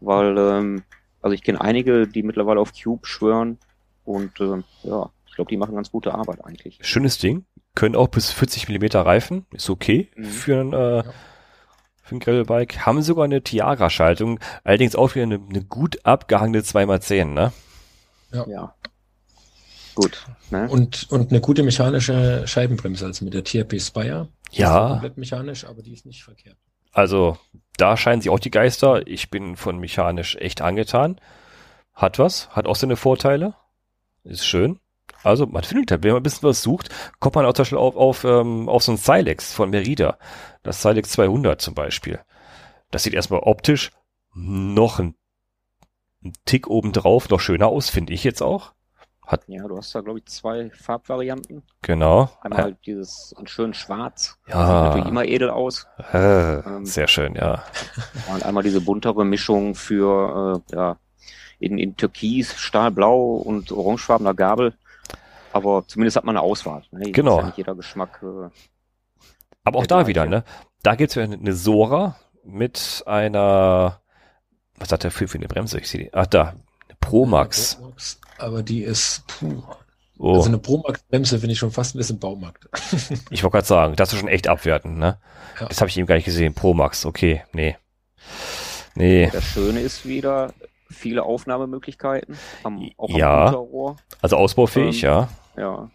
Weil, ähm, also ich kenne einige, die mittlerweile auf Cube schwören und äh, ja, ich glaube, die machen ganz gute Arbeit eigentlich. Schönes Ding. Können auch bis 40 Millimeter Reifen, ist okay mhm. für ein äh, ja für ein Gravelbike. Haben sogar eine Tiagra-Schaltung, allerdings auch wieder eine, eine gut abgehangene 2x10, ne? Ja. ja. Gut. Ne? Und, und eine gute mechanische Scheibenbremse, also mit der TRP Spire. Ja. komplett mechanisch, aber die ist nicht verkehrt. Also, da scheinen sich auch die Geister. Ich bin von mechanisch echt angetan. Hat was, hat auch seine Vorteile. Ist schön. Also man findet halt, wenn man ein bisschen was sucht, kommt man auch zum Beispiel auf, auf, ähm, auf so ein Silex von Merida. Das Silex 200 zum Beispiel. Das sieht erstmal optisch noch ein, ein Tick obendrauf noch schöner aus, finde ich jetzt auch. Hat ja, du hast da, glaube ich, zwei Farbvarianten. Genau. Einmal halt dieses in schön schwarz. Ja. Sieht natürlich immer edel aus. Äh, ähm, sehr schön, ja. Und einmal diese buntere Mischung für, äh, ja, in, in Türkis, Stahlblau und orangefarbener Gabel. Aber zumindest hat man eine Auswahl. Ne? Genau. Ja nicht jeder Geschmack. Äh, Aber auch da gleiche. wieder, ne? Da gibt's ja eine Sora mit einer, was hat der für, für eine Bremse? Ich sehe die. Ach, da. Eine Promax. Promax. Aber die ist, puh. Oh. Also eine Promax-Bremse finde ich schon fast ein bisschen Baumarkt. ich wollte gerade sagen, das ist schon echt abwertend, ne? Ja. Das habe ich eben gar nicht gesehen. Promax, okay, nee. Nee. Das Schöne ist wieder, viele Aufnahmemöglichkeiten. Am, auch ja. Also ausbaufähig, ähm, ja. Ja.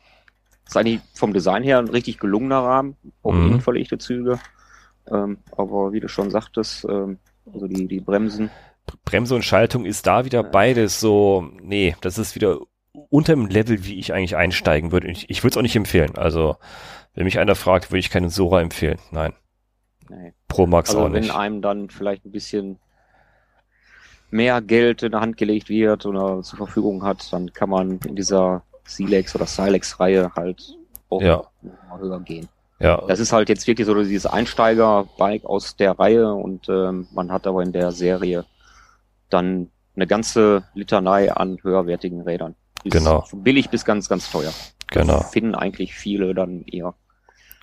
Ist eigentlich vom Design her ein richtig gelungener Rahmen, auch mhm. verlegte Züge. Ähm, aber wie du schon sagtest, ähm, also die, die Bremsen. Bremse und Schaltung ist da wieder beides so, nee, das ist wieder unter dem Level, wie ich eigentlich einsteigen würde. Ich, ich würde es auch nicht empfehlen. Also, wenn mich einer fragt, würde ich keinen Sora empfehlen. Nein. Nee. Pro Max also auch nicht. Wenn einem dann vielleicht ein bisschen mehr Geld in der Hand gelegt wird oder zur Verfügung hat, dann kann man in dieser Silex oder Silex-Reihe halt auch ja. höher gehen. Ja. Das ist halt jetzt wirklich so dieses Einsteiger-Bike aus der Reihe und ähm, man hat aber in der Serie dann eine ganze Litanei an höherwertigen Rädern. Ist genau. Billig bis ganz, ganz teuer. Genau. Finden eigentlich viele dann eher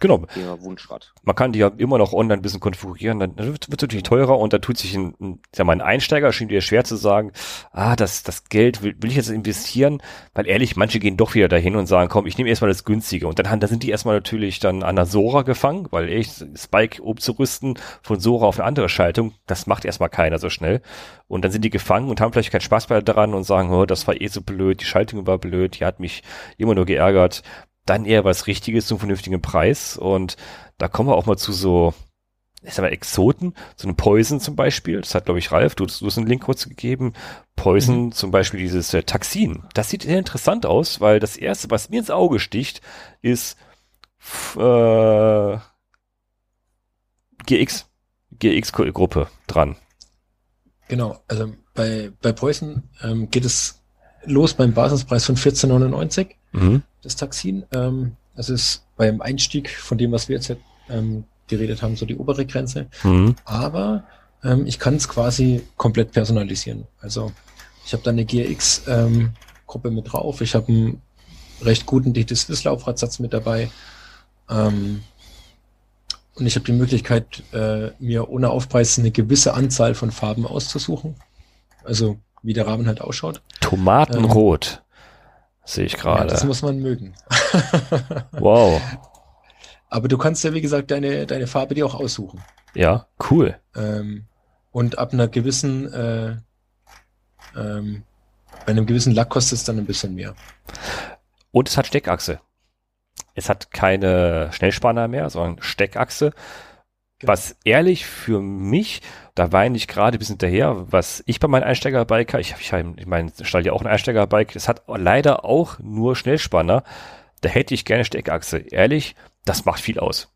Genau. Ihr Wunschrad. Man kann die ja immer noch online ein bisschen konfigurieren, dann wird es natürlich teurer und da tut sich ein, ein, sag mal, ein Einsteiger schien dir schwer zu sagen, ah, das, das Geld will, will ich jetzt investieren, weil ehrlich, manche gehen doch wieder dahin und sagen, komm, ich nehme erstmal das günstige und dann, dann sind die erstmal natürlich dann an der Sora gefangen, weil echt Spike umzurüsten von Sora auf eine andere Schaltung, das macht erstmal keiner so schnell und dann sind die gefangen und haben vielleicht keinen Spaß mehr daran und sagen, oh, das war eh so blöd, die Schaltung war blöd, die hat mich immer nur geärgert dann eher was Richtiges zum vernünftigen Preis. Und da kommen wir auch mal zu so, ich sag mal, Exoten, so ein Poison zum Beispiel. Das hat, glaube ich, Ralf, du, du hast einen Link kurz gegeben. Poison, mhm. zum Beispiel dieses äh, Taxin. Das sieht sehr interessant aus, weil das erste, was mir ins Auge sticht, ist äh, GX. GX-Gruppe dran. Genau, also bei, bei Poison ähm, geht es los beim Basispreis von 14,99. Mhm das Taxin. Ähm, das ist beim Einstieg von dem, was wir jetzt ähm, geredet haben, so die obere Grenze. Mhm. Aber ähm, ich kann es quasi komplett personalisieren. Also ich habe da eine GRX-Gruppe ähm, mit drauf. Ich habe einen recht guten DT-Swiss-Laufradsatz mit dabei. Ähm, und ich habe die Möglichkeit, äh, mir ohne Aufpreis eine gewisse Anzahl von Farben auszusuchen. Also wie der Rahmen halt ausschaut. Tomatenrot. Sehe ich gerade. Ja, das muss man mögen. wow. Aber du kannst ja, wie gesagt, deine, deine Farbe dir auch aussuchen. Ja, cool. Ähm, und ab einer gewissen, äh, ähm, bei einem gewissen Lack kostet es dann ein bisschen mehr. Und es hat Steckachse. Es hat keine Schnellspanner mehr, sondern Steckachse. Genau. Was ehrlich für mich, da weine ich gerade ein bisschen hinterher, was ich bei meinem Einsteigerbike, ich, ich, ich meine, stall ja auch ein Einsteigerbike, es hat leider auch nur Schnellspanner. Da hätte ich gerne Steckachse. Ehrlich, das macht viel aus.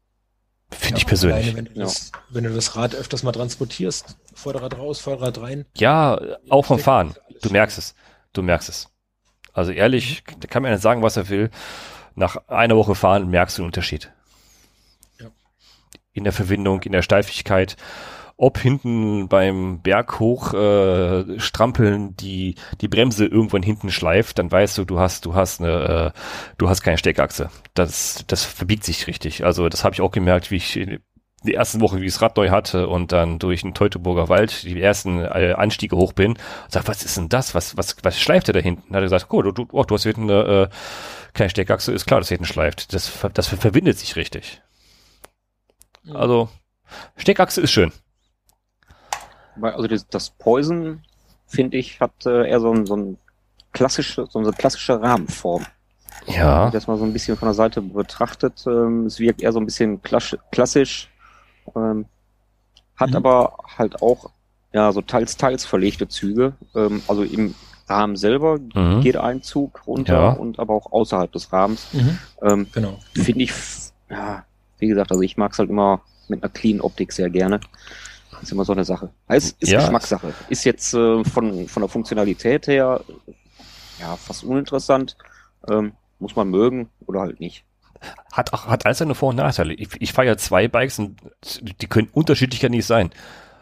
Finde ja, ich persönlich. Alleine, wenn, du das, wenn, du das, Rad öfters mal transportierst, Vorderrad raus, Vorderrad rein. Ja, auch vom Fahren. Du merkst es. Du merkst es. Also ehrlich, da kann mir einer sagen, was er will. Nach einer Woche fahren merkst du den Unterschied in der Verwindung, in der Steifigkeit. Ob hinten beim Berg hoch äh, strampeln die die Bremse irgendwann hinten schleift, dann weißt du, du hast du hast eine äh, du hast keine Steckachse. Das das verbiegt sich richtig. Also das habe ich auch gemerkt, wie ich die ersten Woche, wie ich das Rad neu hatte und dann durch den Teutoburger Wald die ersten äh, Anstiege hoch bin. Sag, was ist denn das? Was was was schleift der da hinten? Dann hat er gesagt, oh, du, du, oh, du hast hinten eine äh, keine Steckachse, ist klar, dass hinten schleift. Das das verbindet sich richtig. Mhm. Also, Steckachse ist schön. Also das, das Poison, finde ich, hat äh, eher so ein, so ein klassische, so eine klassische Rahmenform. Ja. Wenn man das mal so ein bisschen von der Seite betrachtet, ähm, es wirkt eher so ein bisschen klassisch, ähm, hat mhm. aber halt auch ja so teils teils verlegte Züge. Ähm, also im Rahmen selber mhm. geht ein Zug runter ja. und aber auch außerhalb des Rahmens. Mhm. Ähm, genau. Finde ich ja wie gesagt, also ich mag es halt immer mit einer clean Optik sehr gerne. Das ist immer so eine Sache. Es ist ja. Geschmackssache. Ist jetzt äh, von, von der Funktionalität her ja fast uninteressant. Ähm, muss man mögen oder halt nicht. Hat, hat alles seine Vor- und Nachteile. Ich, ich fahre ja zwei Bikes und die können unterschiedlicher nicht sein.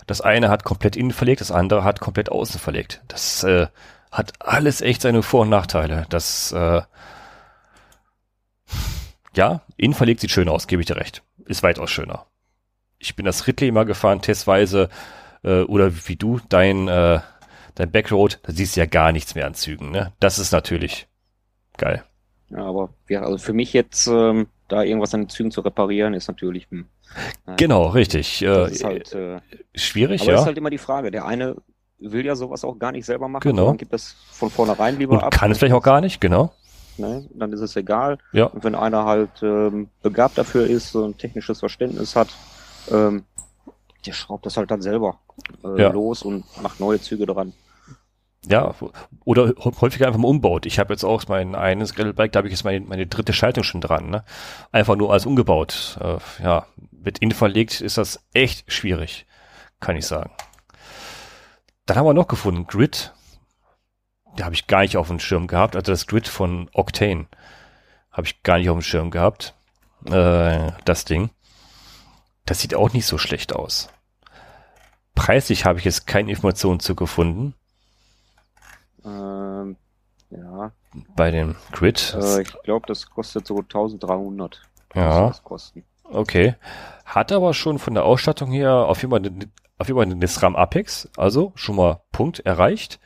Das eine hat komplett innen verlegt, das andere hat komplett außen verlegt. Das äh, hat alles echt seine Vor- und Nachteile. Das äh, ja, innen verlegt sieht schön aus, gebe ich dir recht. Ist weitaus schöner. Ich bin das Ridley mal gefahren, testweise, äh, oder wie du, dein, äh, dein Backroad, da siehst du ja gar nichts mehr an Zügen, ne? Das ist natürlich geil. Ja, aber ja, also für mich jetzt, ähm, da irgendwas an den Zügen zu reparieren, ist natürlich. Hm, genau, richtig. Äh, ist halt, äh, schwierig, aber ja. Aber ist halt immer die Frage. Der eine will ja sowas auch gar nicht selber machen, genau. gibt das von vornherein lieber Und ab. Kann es vielleicht auch gar nicht, genau ne? Dann ist es egal. Ja. Und wenn einer halt ähm, begabt dafür ist, so ein technisches Verständnis hat, ähm, der schraubt das halt dann selber äh, ja. los und macht neue Züge dran. Ja, oder häufiger einfach mal umbaut. Ich habe jetzt auch mein eines Gravelbike, da habe ich jetzt meine, meine dritte Schaltung schon dran. Ne? Einfach nur als umgebaut. Äh, ja, mit innen verlegt ist das echt schwierig, kann ich sagen. Dann haben wir noch gefunden, Grid die habe ich gar nicht auf dem Schirm gehabt. Also das Grid von Octane habe ich gar nicht auf dem Schirm gehabt. Äh, das Ding. Das sieht auch nicht so schlecht aus. Preislich habe ich jetzt keine Informationen zu gefunden. Ähm, ja. Bei dem Grid. Äh, ich glaube, das kostet so 1300. Ja. Okay. Hat aber schon von der Ausstattung her auf jeden Fall eine, auf jeden Fall eine SRAM Apex, also schon mal Punkt erreicht.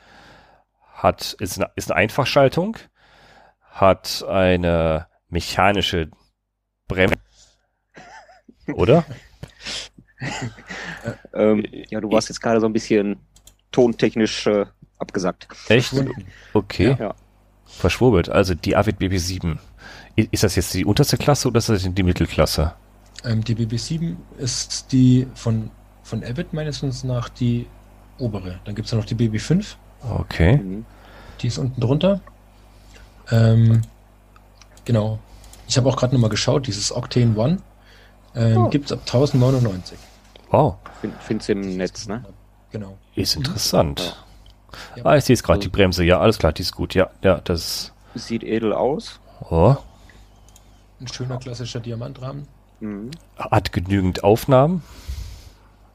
Hat, ist eine, ist eine Einfachschaltung, hat eine mechanische Bremse. Oder? ähm, ja, du warst jetzt gerade so ein bisschen tontechnisch äh, abgesagt. Echt? Okay. Ja. Verschwurbelt. Also die Avid BB7. Ist das jetzt die unterste Klasse oder ist das die Mittelklasse? Ähm, die BB7 ist die von, von Avid meines Wissens nach die obere. Dann gibt es noch die BB5. Okay. Mhm. Die ist unten drunter. Ähm, genau. Ich habe auch gerade nochmal geschaut, dieses Octane One ähm, Oh. gibt es ab 1099. Wow. Find, find's im Netz, ne? Genau. Ist interessant. Ja. Ah, ich sehe es gerade, die Bremse. Ja, alles klar, die ist gut. Ja, ja, das. Sieht edel aus. Oh, Ein schöner klassischer Diamantrahmen. Mhm. hat genügend Aufnahmen.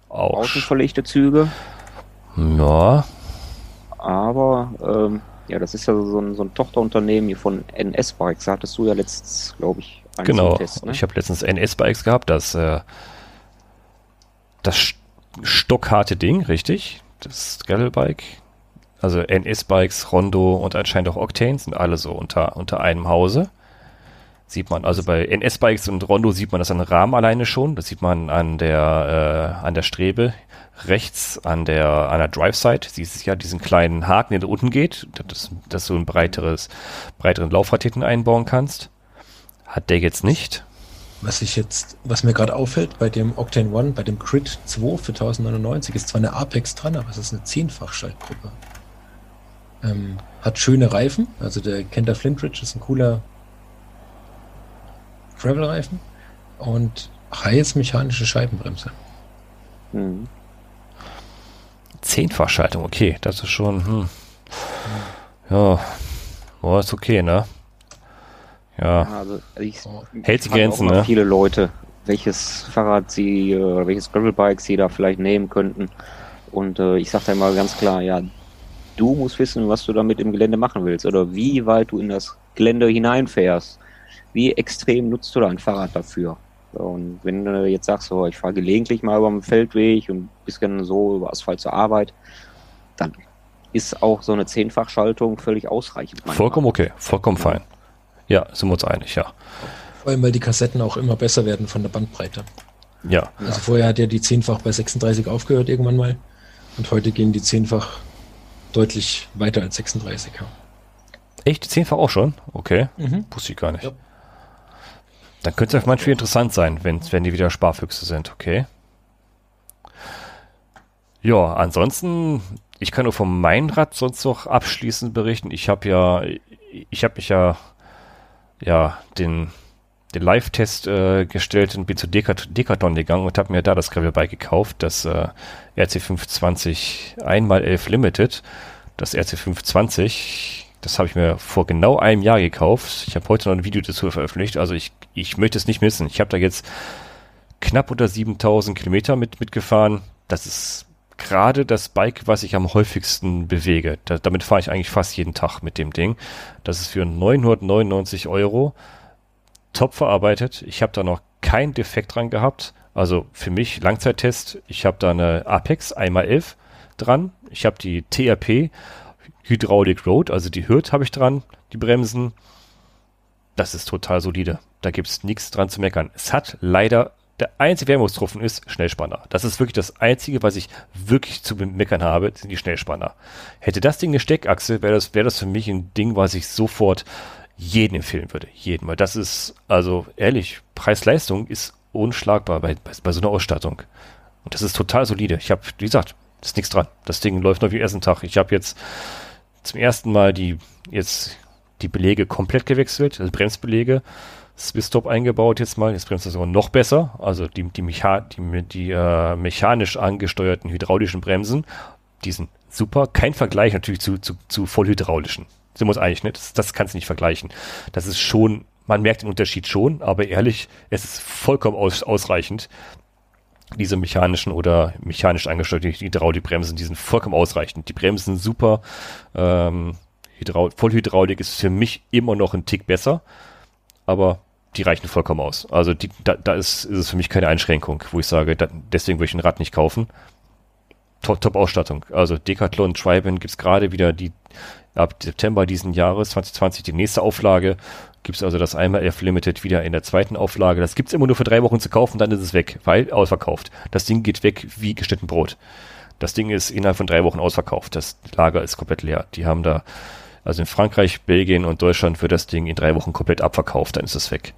Auch. Außen verlegte Züge. Ja, Aber ähm, ja, das ist ja so ein, so ein Tochterunternehmen hier von NS Bikes. Da hattest du ja letztens, glaube ich, einen genau. Test, ne? Ich habe letztens NS-Bikes gehabt, das, äh, das st- stockharte Ding, richtig? Das Gravel-Bike. Also NS-Bikes, Rondo und anscheinend auch Octane sind alle so unter, unter einem Hause. Sieht man, also bei NS-Bikes und Rondo sieht man das an Rahmen alleine schon. Das sieht man an der, äh, an der Strebe rechts an der, an der Drive-Side. Siehst ja diesen kleinen Haken, der da unten geht, dass, dass du ein breiteres, breiteren Laufrad hinten einbauen kannst. Hat der jetzt nicht. Was ich jetzt, was mir gerade auffällt, bei dem Octane One, bei dem Crit 2 für 1099 ist zwar eine Apex dran, aber es ist eine Zehnfach-Schaltgruppe. Ähm, hat schöne Reifen, also der Kenter Flintridge ist ein cooler Gravel-Reifen und Hayes mechanische Scheibenbremse. Mhm. Zehnfachschaltung, okay, das ist schon, hm. Ja, boah, ist okay, ne? Ja, Also ich Oh. Hält die Grenzen, ne? viele Leute, welches Fahrrad sie, äh, welches Gravelbike sie da vielleicht nehmen könnten. Und äh, ich sage da immer ganz klar, ja, du musst wissen, was du damit im Gelände machen willst oder wie weit du in das Gelände hineinfährst. Wie extrem nutzt du dein Fahrrad dafür? Und wenn du jetzt sagst, so, ich fahre gelegentlich mal über den Feldweg und ein bisschen so über Asphalt zur Arbeit, dann ist auch so eine Zehnfachschaltung völlig ausreichend. manchmal. vollkommen okay, vollkommen fein. Ja, sind wir uns einig, ja. Vor allem, weil die Kassetten auch immer besser werden von der Bandbreite. Ja, Also vorher hat ja die Zehnfach bei 36 aufgehört irgendwann mal und heute gehen die Zehnfach deutlich weiter als 36. Ja. echt, zehnfach auch schon? Okay, Mhm. wusste ich gar nicht. Ja. Dann könnte es für manche interessant sein, wenn, wenn die wieder Sparfüchse sind, okay. Ja, ansonsten, ich kann nur vom Rad sonst noch abschließend berichten. Ich habe ja, ich habe mich ja, ja, den, den Live-Test äh, gestellt und bin zu Decat Decathlon gegangen und habe mir da das Gravelbike gekauft, das äh, RC520 1x11 Limited. Das RC520, das habe ich mir vor genau einem Jahr gekauft. Ich habe heute noch ein Video dazu veröffentlicht, also ich, ich möchte es nicht missen. Ich habe da jetzt knapp unter 7000 Kilometer mit, mitgefahren. Das ist gerade das Bike, was ich am häufigsten bewege. Da, damit fahre ich eigentlich fast jeden Tag mit dem Ding. Das ist für 999 Euro top verarbeitet. Ich habe da noch keinen Defekt dran gehabt. Also für mich Langzeittest. Ich habe da eine Apex 1x11 dran. Ich habe die TRP Hydraulic Road, also die Hürth habe ich dran, die Bremsen. Das ist total solide. Da gibt's nichts dran zu meckern. Es hat leider der einzige Wermutstropfen ist Schnellspanner. Das ist wirklich das einzige, was ich wirklich zu meckern habe, sind die Schnellspanner. Hätte das Ding eine Steckachse, wäre das, wäre das für mich ein Ding, was ich sofort jeden empfehlen würde. Jeden, weil das ist, also ehrlich, Preis-Leistung ist unschlagbar bei, bei, bei so einer Ausstattung. Und das ist total solide. Ich habe, wie gesagt, ist nichts dran. Das Ding läuft noch wie ersten Tag. Ich habe jetzt zum ersten Mal die, jetzt die Belege komplett gewechselt, also Bremsbelege. Swiss-Stop eingebaut jetzt mal. Jetzt bremst das sogar noch besser. Also die, die, Mecha die, die äh, mechanisch angesteuerten hydraulischen Bremsen. die sind super. Kein Vergleich natürlich zu, zu, zu vollhydraulischen. Sind wir uns einig, ne? Das, das kannst du nicht vergleichen. Das ist schon, man merkt den Unterschied schon, aber ehrlich, es ist vollkommen aus, ausreichend. Diese mechanischen oder mechanisch angestellten Hydraulikbremsen, die sind vollkommen ausreichend. Die Bremsen sind super. Ähm, Hydraul Vollhydraulik ist für mich immer noch ein Tick besser, aber die reichen vollkommen aus. Also die, da, da ist, ist es für mich keine Einschränkung, wo ich sage, da, deswegen würde ich ein Rad nicht kaufen. Top-Ausstattung. Top also Decathlon Triben gibt's gerade wieder die ab September diesen Jahres 2020 die nächste Auflage. Gibt's also das einmal F Limited wieder in der zweiten Auflage. Das gibt's immer nur für drei Wochen zu kaufen, dann ist es weg, weil ausverkauft. Das Ding geht weg wie geschnitten Brot. Das Ding ist innerhalb von drei Wochen ausverkauft. Das Lager ist komplett leer. Die haben da, also in Frankreich, Belgien und Deutschland wird das Ding in drei Wochen komplett abverkauft, dann ist es weg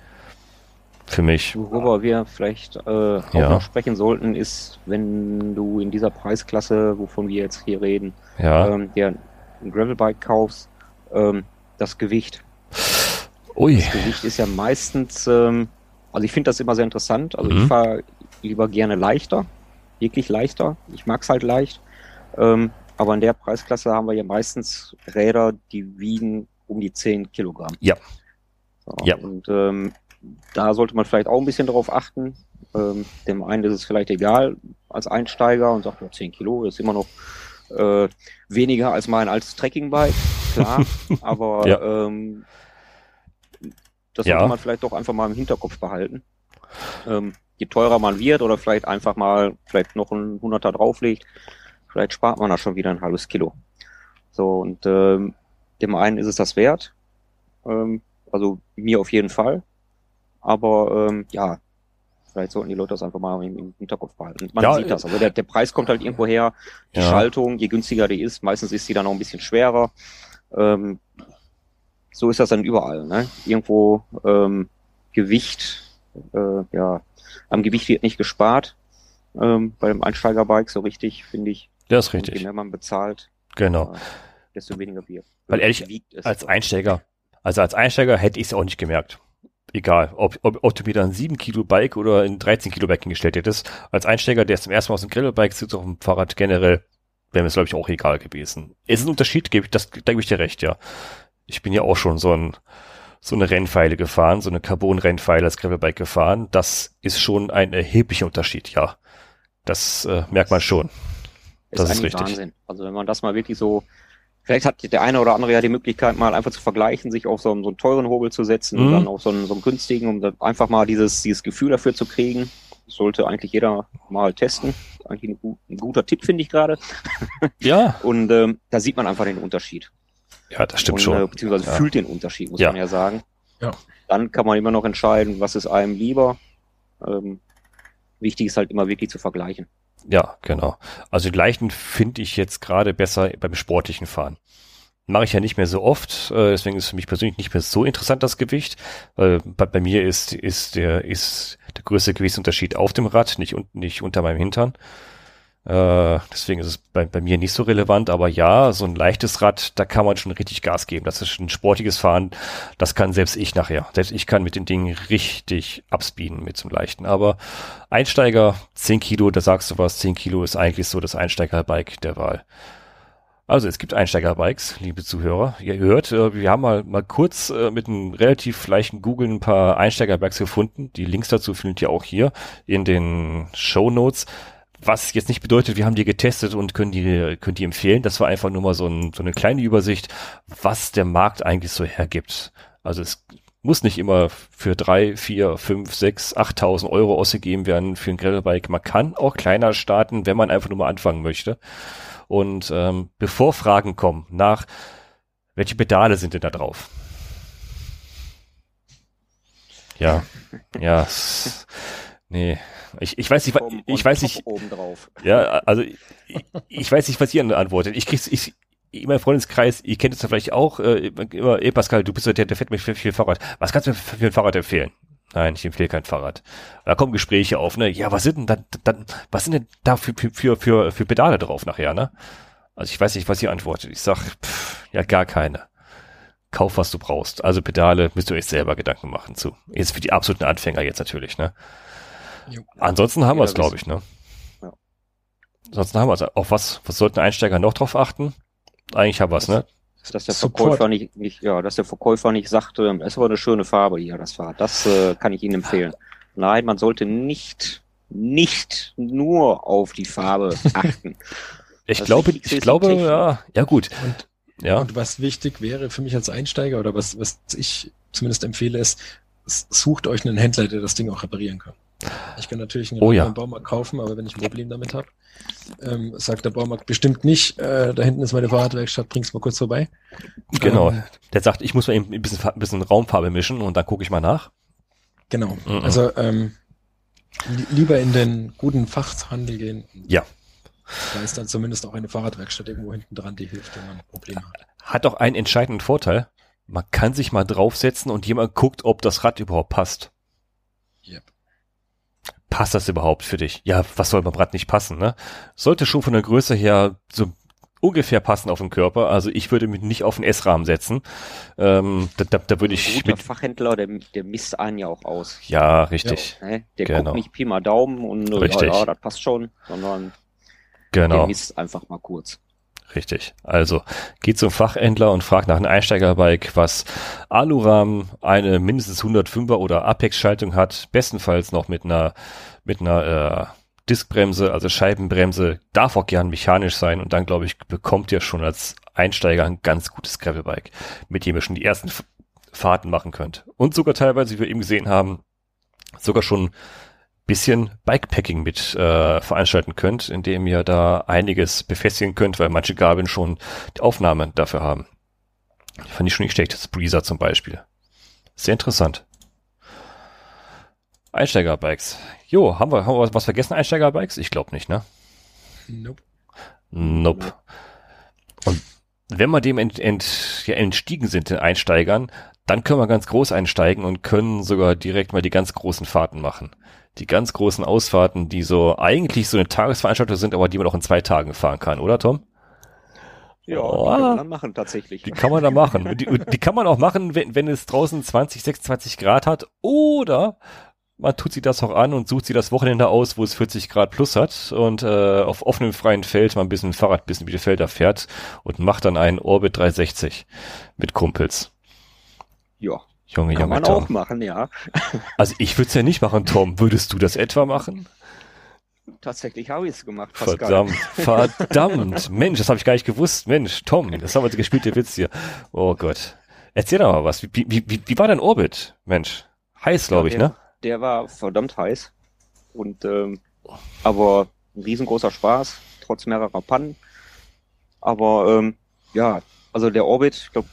für mich. Worüber wir vielleicht äh, auch ja. noch sprechen sollten, ist, wenn du in dieser Preisklasse, wovon wir jetzt hier reden, ja. ähm, dir ein Gravelbike kaufst, ähm, das Gewicht. Ui. Das Gewicht ist ja meistens, ähm, also ich finde das immer sehr interessant. Also mhm. ich fahre lieber gerne leichter, wirklich leichter. Ich mag es halt leicht. Ähm, aber in der Preisklasse haben wir ja meistens Räder, die wiegen um die 10 Kilogramm. Ja. So, ja. Und ähm, da sollte man vielleicht auch ein bisschen darauf achten. Ähm, dem einen ist es vielleicht egal als Einsteiger und sagt, ja, 10 Kilo ist immer noch äh, weniger als mein altes Trekkingbike, klar, aber ja. ähm, das sollte ja. man vielleicht doch einfach mal im Hinterkopf behalten. Ähm, je teurer man wird oder vielleicht einfach mal vielleicht noch ein Hunderter drauflegt, vielleicht spart man da schon wieder ein halbes Kilo. So, und ähm, dem einen ist es das wert, ähm, also mir auf jeden Fall. Aber ähm, ja, vielleicht sollten die Leute das einfach mal im, im Hinterkopf behalten. Man ja, sieht das. Also der, der Preis kommt halt irgendwo her. Die ja. Schaltung, je günstiger die ist, meistens ist sie dann auch ein bisschen schwerer. Ähm, so ist das dann überall. Ne? Irgendwo ähm, Gewicht, äh, ja, am Gewicht wird nicht gespart. Ähm, bei dem Einsteigerbike so richtig, finde ich. Das ist richtig. je mehr man bezahlt, genau. Äh, desto weniger Bier. Weil ehrlich, als Einsteiger, also als Einsteiger hätte ich es auch nicht gemerkt egal, ob, ob, ob du mir dann 7 Kilo Bike oder ein 13 Kilo Bike hingestellt hättest. Als Einsteiger, der zum ersten Mal aus dem Gravelbike sitzt auf dem Fahrrad generell, wäre mir es, glaube ich, auch egal gewesen. Es ist ein Unterschied, gebe ich, das, da gebe ich dir recht, ja. Ich bin ja auch schon so ein, so eine Rennpfeile gefahren, so eine Carbon-Rennpfeile als Gravelbike gefahren. Das ist schon ein erheblicher Unterschied, ja. Das äh, merkt man schon. Ist das ist richtig. Wahnsinn. Also wenn man das mal wirklich so Vielleicht hat der eine oder andere ja die Möglichkeit, mal einfach zu vergleichen, sich auf so einen, so einen teuren Hobel zu setzen mhm. und dann auf so einen, so einen günstigen, um einfach mal dieses, dieses Gefühl dafür zu kriegen. Das sollte eigentlich jeder mal testen. Eigentlich ein, ein guter Tipp, finde ich gerade. Ja. und ähm, da sieht man einfach den Unterschied. Ja, das stimmt und, schon. Äh, beziehungsweise ja. fühlt den Unterschied, muss ja. man ja sagen. Ja. Dann kann man immer noch entscheiden, was ist einem lieber. Ähm, wichtig ist halt immer wirklich zu vergleichen. Ja, genau. Also die leichten finde ich jetzt gerade besser beim sportlichen Fahren. Mache ich ja nicht mehr so oft, äh, deswegen ist für mich persönlich nicht mehr so interessant das Gewicht. Äh, bei, bei mir ist, ist der, ist der größte Gewichtsunterschied auf dem Rad, nicht, nicht unter meinem Hintern. Äh, deswegen ist es bei, bei mir nicht so relevant, aber ja, so ein leichtes Rad, da kann man schon richtig Gas geben. Das ist ein sportiges Fahren, das kann selbst ich nachher. Selbst ich kann mit den Dingen richtig abspeeden mit zum leichten. Aber Einsteiger, 10 Kilo, da sagst du was, 10 Kilo ist eigentlich so das Einsteigerbike der Wahl. Also es gibt Einsteigerbikes, liebe Zuhörer. Ihr hört, äh, wir haben mal, mal kurz äh, mit einem relativ leichten Google ein paar Einsteigerbikes gefunden. Die Links dazu findet ihr auch hier in den Show Notes. Was jetzt nicht bedeutet, wir haben die getestet und können die, können die empfehlen. Das war einfach nur mal so, ein, so eine kleine Übersicht, was der Markt eigentlich so hergibt. Also es muss nicht immer für drei, vier, fünf, sechs, achttausend Euro ausgegeben werden für ein Gravelbike. Man kann auch kleiner starten, wenn man einfach nur mal anfangen möchte. Und ähm, bevor Fragen kommen nach, welche Pedale sind denn da drauf? Ja, ja, nee, ich, ich weiß nicht, ich, ich weiß nicht. Ja, also ich, ich weiß nicht, was ihr antwortet. Ich krieg's, ich, in meinem Freundeskreis, ihr kennt es ja vielleicht auch, äh, immer, ey Pascal, du bist der, der fährt mir viel, viel Fahrrad. Was kannst du mir für, für ein Fahrrad empfehlen? Nein, ich empfehle kein Fahrrad. Da kommen Gespräche auf, ne? Ja, was sind denn dann, dann was sind denn da für, für, für, für Pedale drauf nachher, ne? Also ich weiß nicht, was ihr antwortet. Ich sag, pff, ja, gar keine. Kauf, was du brauchst. Also Pedale müsst ihr euch selber Gedanken machen zu. Jetzt für die absoluten Anfänger jetzt natürlich, ne? Jo. Ansonsten haben wir es, glaube ich, ne? Ja. Ansonsten haben wir es. Auf was, was sollten Einsteiger noch drauf achten? Eigentlich haben wir es, ne? Dass der Verkäufer nicht, nicht, ja, dass der Verkäufer nicht sagt, es ist aber eine schöne Farbe hier, das Fahrrad. Das äh, kann ich Ihnen empfehlen. Nein, man sollte nicht, nicht nur auf die Farbe achten. ich das glaube, ich glaube, ja, ja gut. Und, ja. Und was wichtig wäre für mich als Einsteiger oder was, was ich zumindest empfehle, ist, sucht euch einen Händler, der das Ding auch reparieren kann. Ich kann natürlich einen oh, ja. Baumarkt kaufen, aber wenn ich ein Problem damit habe, ähm, sagt der Baumarkt bestimmt nicht, äh, da hinten ist meine Fahrradwerkstatt, bring's mal kurz vorbei. Genau. Ähm, der sagt, ich muss mal eben ein bisschen, ein bisschen Raumfarbe mischen und dann gucke ich mal nach. Genau. Mhm. Also ähm, li lieber in den guten Fachhandel gehen. Ja. Da ist dann zumindest auch eine Fahrradwerkstatt irgendwo hinten dran, die hilft, wenn man Probleme hat. Hat auch einen entscheidenden Vorteil. Man kann sich mal draufsetzen und jemand guckt, ob das Rad überhaupt passt. Passt das überhaupt für dich? Ja, was soll beim Rad nicht passen, ne? Sollte schon von der Größe her so ungefähr passen auf den Körper. Also ich würde mich nicht auf den S-Rahmen setzen. Ähm, da, da, da würde ich. Ein mit Fachhändler, der, der misst einen ja auch aus. Ja, richtig. Ja, ne? Der genau. guckt nicht Pi mal Daumen und richtig. ja, ja, das passt schon, sondern genau. der misst einfach mal kurz. Richtig. Also geht zum Fachhändler und fragt nach einem Einsteigerbike, was Alurahmen, eine mindestens 105er oder Apex-Schaltung hat, bestenfalls noch mit einer mit einer äh, Diskbremse, also Scheibenbremse, darf auch gern mechanisch sein und dann glaube ich bekommt ihr schon als Einsteiger ein ganz gutes Gravelbike, mit dem ihr schon die ersten Fahrten machen könnt und sogar teilweise, wie wir eben gesehen haben, sogar schon bisschen Bikepacking mit äh, veranstalten könnt, indem ihr da einiges befestigen könnt, weil manche Gabeln schon die Aufnahmen dafür haben. Fand ich schon nicht schlecht. Das Breezer zum Beispiel. Sehr interessant. Einsteigerbikes. Jo, haben wir, haben wir was vergessen, Einsteigerbikes? Ich glaube nicht, ne? Nope. Nope. Und wenn wir dem ent, ent, ja, entstiegen sind, den Einsteigern, dann können wir ganz groß einsteigen und können sogar direkt mal die ganz großen Fahrten machen die ganz großen Ausfahrten, die so eigentlich so eine Tagesveranstaltung sind, aber die man auch in zwei Tagen fahren kann, oder Tom? Ja, oh, die kann man dann machen tatsächlich. Die kann man dann machen. Die, die kann man auch machen, wenn, wenn es draußen 20, 26 Grad hat oder man tut sich das auch an und sucht sich das Wochenende aus, wo es 40 Grad plus hat und äh, auf offenem freien Feld mal ein bisschen Fahrrad, ein bisschen wie die Felder fährt und macht dann einen Orbit 360 mit Kumpels. Ja, Junge, Kann Junge, man Tom. auch machen, ja. Also ich würde es ja nicht machen, Tom. Würdest du das etwa machen? Tatsächlich habe ich es gemacht, Pascal. Verdammt, verdammt. Mensch, das habe ich gar nicht gewusst. Mensch, Tom, das haben wir gespielt, der Witz hier. Oh Gott. Erzähl doch mal was. Wie, wie, wie, wie war dein Orbit, Mensch? Heiß, glaube ja, ich, ne? Der war verdammt heiß. Und ähm, aber ein riesengroßer Spaß, trotz mehrerer Pannen. Aber ähm, ja, also der Orbit, ich glaube,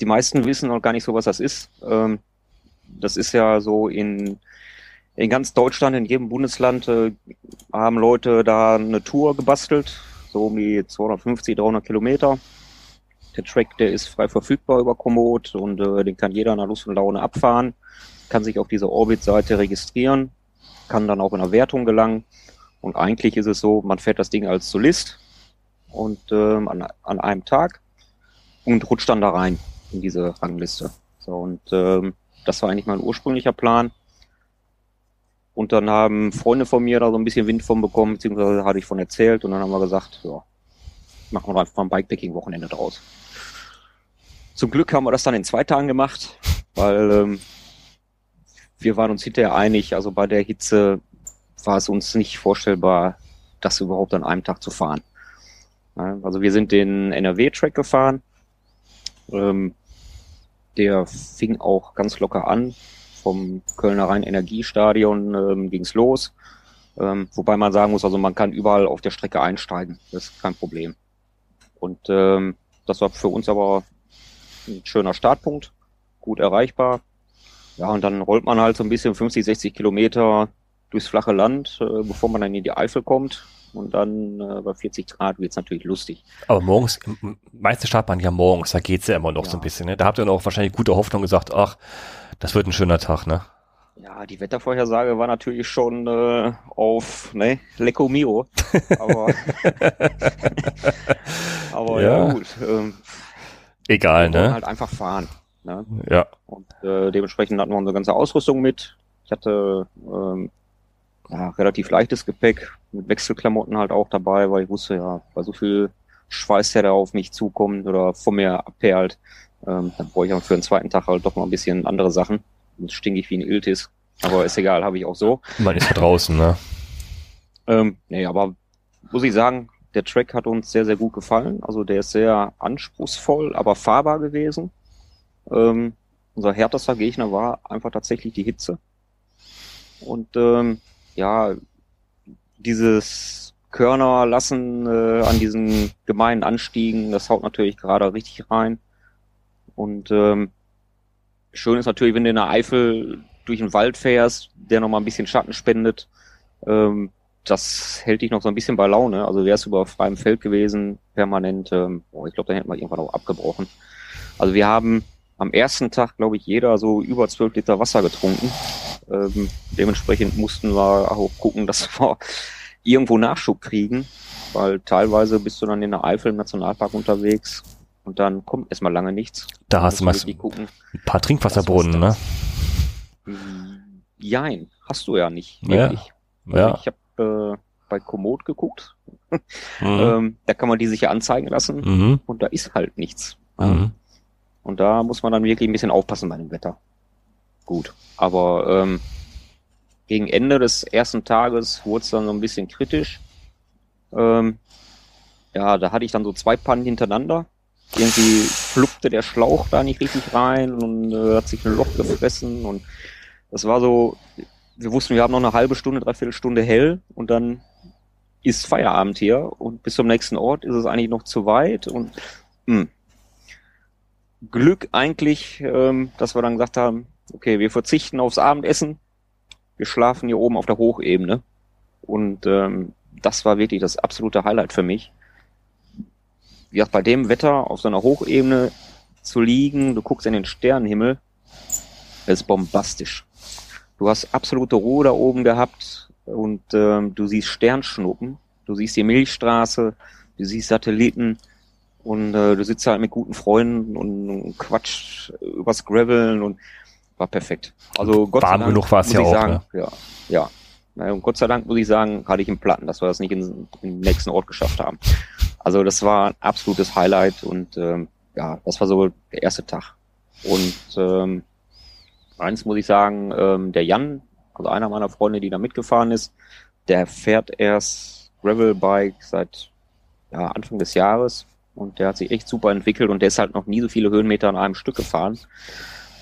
die meisten wissen noch gar nicht so, was das ist. Ähm, das ist ja so in, in ganz Deutschland, in jedem Bundesland äh, haben Leute da eine Tour gebastelt, so um die 250, 300 Kilometer. Der Track, der ist frei verfügbar über Komoot und äh, den kann jeder nach Lust und Laune abfahren, kann sich auf dieser Orbit-Seite registrieren, kann dann auch in der Wertung gelangen. Und eigentlich ist es so, man fährt das Ding als Solist und ähm, an, an einem Tag und rutscht dann da rein in diese Rangliste. So, und ähm, das war eigentlich mein ursprünglicher Plan. Und dann haben Freunde von mir da so ein bisschen Wind von bekommen, beziehungsweise hatte ich von erzählt und dann haben wir gesagt, ja, machen wir einfach ein Bikepacking-Wochenende draus. Zum Glück haben wir das dann in zwei Tagen gemacht, weil ähm, wir waren uns hinterher einig, also bei der Hitze war es uns nicht vorstellbar, das überhaupt an einem Tag zu fahren. Also wir sind den NRW-Track gefahren, ähm, der fing auch ganz locker an. Vom Kölner Rhein-Energiestadion ähm, ging's los. Ähm, wobei man sagen muss, also man kann überall auf der Strecke einsteigen. Das ist kein Problem. Und ähm, das war für uns aber ein schöner Startpunkt, gut erreichbar. Ja, und dann rollt man halt so ein bisschen 50, 60 Kilometer durchs flache Land, äh, bevor man dann in die Eifel kommt und dann äh, bei 40 Grad wird's natürlich lustig. Aber morgens, meistens startet man ja morgens, da geht's ja immer noch ja. so ein bisschen. Ne? Da habt ihr dann auch wahrscheinlich gute Hoffnung gesagt, ach, das wird ein schöner Tag, ne? Ja, die Wettervorhersage war natürlich schon äh, auf ne, Lecco Mio. Aber, aber ja. ja gut. Ähm, Egal, ne? halt einfach fahren. Ne? Ja. Und äh, dementsprechend hatten wir unsere ganze Ausrüstung mit. Ich hatte ähm, ja, relativ leichtes Gepäck, mit Wechselklamotten halt auch dabei, weil ich wusste ja, bei so viel Schweiß, der da auf mich zukommt oder vor mir abperlt, ähm, dann brauche ich auch für den zweiten Tag halt doch mal ein bisschen andere Sachen. Sonst stinke ich wie ein Iltis. Aber ist egal, habe ich auch so. Man ist ja draußen, ne? Ähm, nee, aber muss ich sagen, der Track hat uns sehr, sehr gut gefallen. Also der ist sehr anspruchsvoll, aber fahrbar gewesen. Ähm, unser härtester Gegner war einfach tatsächlich die Hitze. Und ähm, ja, dieses Körner lassen äh, an diesen gemeinen Anstiegen, das haut natürlich gerade richtig rein. Und ähm, schön ist natürlich, wenn du in der Eifel durch den Wald fährst, der nochmal ein bisschen Schatten spendet. Ähm, das hält dich noch so ein bisschen bei Laune. Also wärst du über freiem Feld gewesen, permanent, ähm, boah, ich glaube, da hätten wir irgendwann auch abgebrochen. Also wir haben am ersten Tag, glaube ich, jeder so über zwölf Liter Wasser getrunken. Ähm, dementsprechend mussten wir auch gucken, dass wir irgendwo Nachschub kriegen, weil teilweise bist du dann in der Eifel im Nationalpark unterwegs und dann kommt erstmal lange nichts. Da hast du mal ein paar Trinkwasserbrunnen, ne? Jein, hast du ja nicht. Wirklich. Ja. Also ja. Ich habe äh, bei Komoot geguckt. mhm. ähm, da kann man die sich ja anzeigen lassen mhm. und da ist halt nichts. Mhm. Und da muss man dann wirklich ein bisschen aufpassen bei dem Wetter. Gut. Aber ähm, gegen Ende des ersten Tages wurde es dann so ein bisschen kritisch. Ähm, ja, da hatte ich dann so zwei Pannen hintereinander. Irgendwie fluppte der Schlauch da nicht richtig rein und äh, hat sich ein Loch gefressen und das war so, wir wussten, wir haben noch eine halbe Stunde, dreiviertel Stunde hell und dann ist Feierabend hier und bis zum nächsten Ort ist es eigentlich noch zu weit und mh, hm, Glück eigentlich, ähm, dass wir dann gesagt haben, okay, wir verzichten aufs Abendessen, wir schlafen hier oben auf der Hochebene. Und ähm, das war wirklich das absolute Highlight für mich. Wie gesagt, bei dem Wetter auf so einer Hochebene zu liegen, du guckst in den Sternenhimmel, ist bombastisch. Du hast absolute Ruhe da oben gehabt und ähm, du siehst Sternschnuppen, du siehst die Milchstraße, du siehst Satelliten, und äh, du sitzt halt mit guten Freunden und, und Quatsch übers Graveln und war perfekt. Also Gott Warm sei Dank, genug war es ja auch. Sagen, ne? Ja, ja. Und Gott sei Dank muss ich sagen, hatte ich im Platten, dass wir das nicht in, in den nächsten Ort geschafft haben. Also das war ein absolutes Highlight und ähm, ja, das war so der erste Tag. Und ähm, eins muss ich sagen, ähm, der Jan, also einer meiner Freunde, die da mitgefahren ist, der fährt erst Gravelbike seit ja, Anfang des Jahres und der hat sich echt super entwickelt und der ist halt noch nie so viele Höhenmeter an einem Stück gefahren.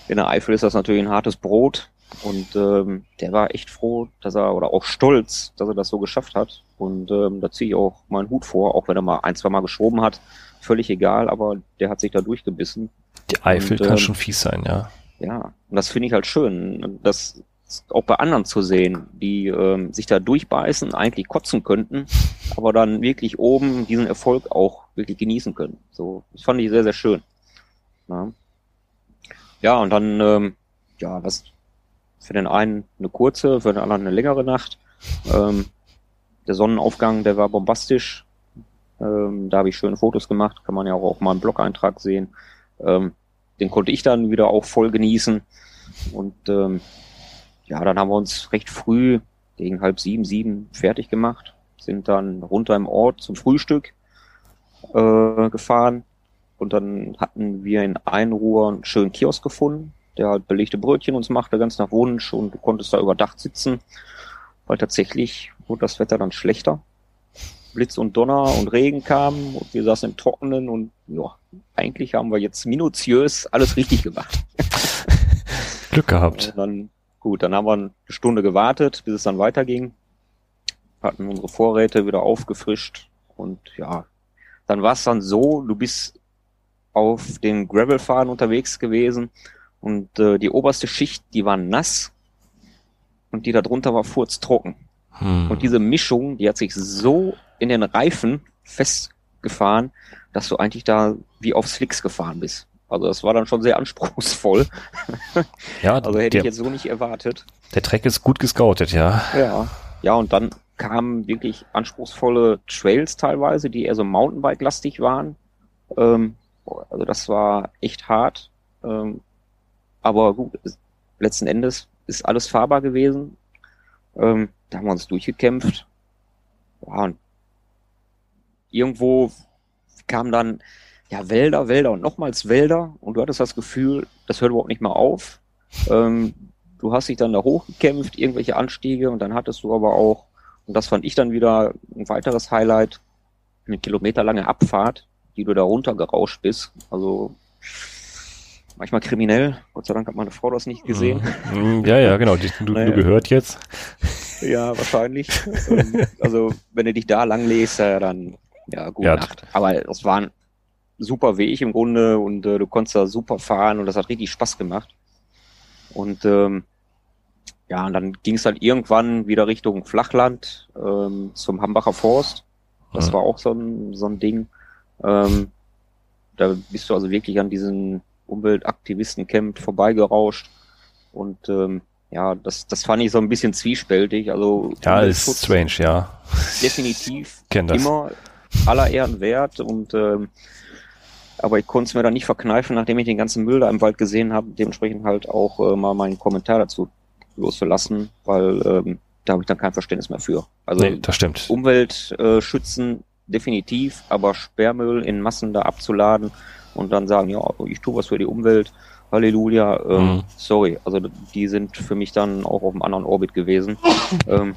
In der Eifel ist das natürlich ein hartes Brot. Und ähm, der war echt froh, dass er, oder auch stolz, dass er das so geschafft hat. Und ähm, da ziehe ich auch meinen Hut vor, auch wenn er mal ein, zwei Mal geschoben hat. Völlig egal, aber der hat sich da durchgebissen. Die Eifel und, kann ähm, schon fies sein, ja. Ja, und das finde ich halt schön. Das auch bei anderen zu sehen, die ähm, sich da durchbeißen, eigentlich kotzen könnten, aber dann wirklich oben diesen Erfolg auch wirklich genießen können. So, das fand ich sehr, sehr schön. Ja, ja und dann, ähm, ja, was für den einen eine kurze, für den anderen eine längere Nacht. Ähm, der Sonnenaufgang, der war bombastisch. Ähm, da habe ich schöne Fotos gemacht, kann man ja auch auf meinem Blog-Eintrag sehen. Ähm, den konnte ich dann wieder auch voll genießen. Und ähm, ja, dann haben wir uns recht früh gegen halb sieben, sieben fertig gemacht, sind dann runter im Ort zum Frühstück äh, gefahren und dann hatten wir in Einruhr einen schönen Kiosk gefunden, der halt belegte Brötchen uns machte, ganz nach Wunsch und du konntest da überdacht sitzen, weil tatsächlich wurde das Wetter dann schlechter. Blitz und Donner und Regen kamen und wir saßen im Trockenen und ja, eigentlich haben wir jetzt minutiös alles richtig gemacht. Glück gehabt. Und dann Gut, dann haben wir eine Stunde gewartet, bis es dann weiterging. Hatten unsere Vorräte wieder aufgefrischt und ja, dann war es dann so, du bist auf den Gravelfahren unterwegs gewesen und äh, die oberste Schicht, die war nass und die darunter war furztrocken. Hm. Und diese Mischung, die hat sich so in den Reifen festgefahren, dass du eigentlich da wie auf Slicks gefahren bist. Also das war dann schon sehr anspruchsvoll. Ja, also hätte der, ich jetzt so nicht erwartet. Der Track ist gut gescoutet, ja. Ja, ja, und dann kamen wirklich anspruchsvolle Trails teilweise, die eher so Mountainbike-lastig waren. Ähm, also das war echt hart. Ähm, aber gut, letzten Endes ist alles fahrbar gewesen. Ähm, da haben wir uns durchgekämpft. Ja, und irgendwo kamen dann ja Wälder, Wälder und nochmals Wälder und du hattest das Gefühl, das hört überhaupt nicht mehr auf. Ähm, du hast dich dann da hochgekämpft, irgendwelche Anstiege und dann hattest du aber auch, und das fand ich dann wieder ein weiteres Highlight, eine kilometerlange Abfahrt, die du da runtergerauscht bist. Also manchmal kriminell. Gott sei Dank hat meine Frau das nicht gesehen. Mhm. Ja, ja, genau. Du, naja. du gehört jetzt. Ja, wahrscheinlich. Ähm, also wenn du dich da lang lässt, dann ja, gute ja. Nacht. Aber es war ein super Weg im Grunde und äh, du konntest da super fahren und das hat richtig Spaß gemacht. Und ähm, ja, und dann ging es dann irgendwann wieder Richtung Flachland ähm, zum Hambacher Forst. Das mhm. war auch so ein, so ein Ding. Ähm, da bist du also wirklich an diesen Umweltaktivisten-Camp vorbeigerauscht. Und ähm, ja, das, das fand ich so ein bisschen zwiespältig. Also ja, ist strange, ja. Definitiv immer aller Ehren wert und ähm, aber ich konnte es mir dann nicht verkneifen, nachdem ich den ganzen Müll da im Wald gesehen habe, dementsprechend halt auch äh, mal meinen Kommentar dazu loszulassen, weil ähm, da habe ich dann kein Verständnis mehr für. Also nee, das stimmt. Umwelt äh, schützen definitiv, aber Sperrmüll in Massen da abzuladen und dann sagen, ja, ich tue was für die Umwelt, Halleluja, ähm, mhm. sorry, also die sind für mich dann auch auf einem anderen Orbit gewesen. ähm,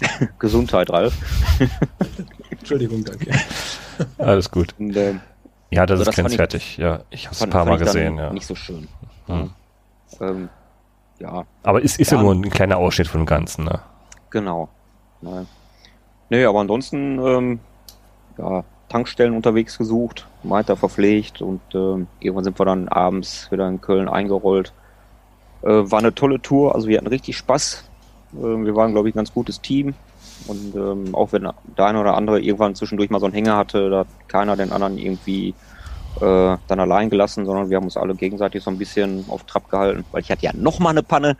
Gesundheit, Ralf. Entschuldigung, danke. Alles gut. Und, ähm, ja, das also ist grenzwertig. Ja, ich habe es ein paar Mal gesehen. Ja. Nicht so schön. Mhm. Ähm, ja. Aber ist, ist ja, ja, nur ein kleiner Ausschnitt von dem Ganzen, ne? Genau. Nein. Nee, aber ansonsten, ähm, ja, Tankstellen unterwegs gesucht, weiter verpflegt und ähm, irgendwann sind wir dann abends wieder in Köln eingerollt. Äh, war eine tolle Tour, also wir hatten richtig Spaß. Äh, wir waren, glaube ich, ein ganz gutes Team. Und ähm, auch wenn der eine oder andere irgendwann zwischendurch mal so einen Hänger hatte, da hat keiner den anderen irgendwie äh, dann allein gelassen, sondern wir haben uns alle gegenseitig so ein bisschen auf Trab gehalten, weil ich hatte ja noch mal eine Panne,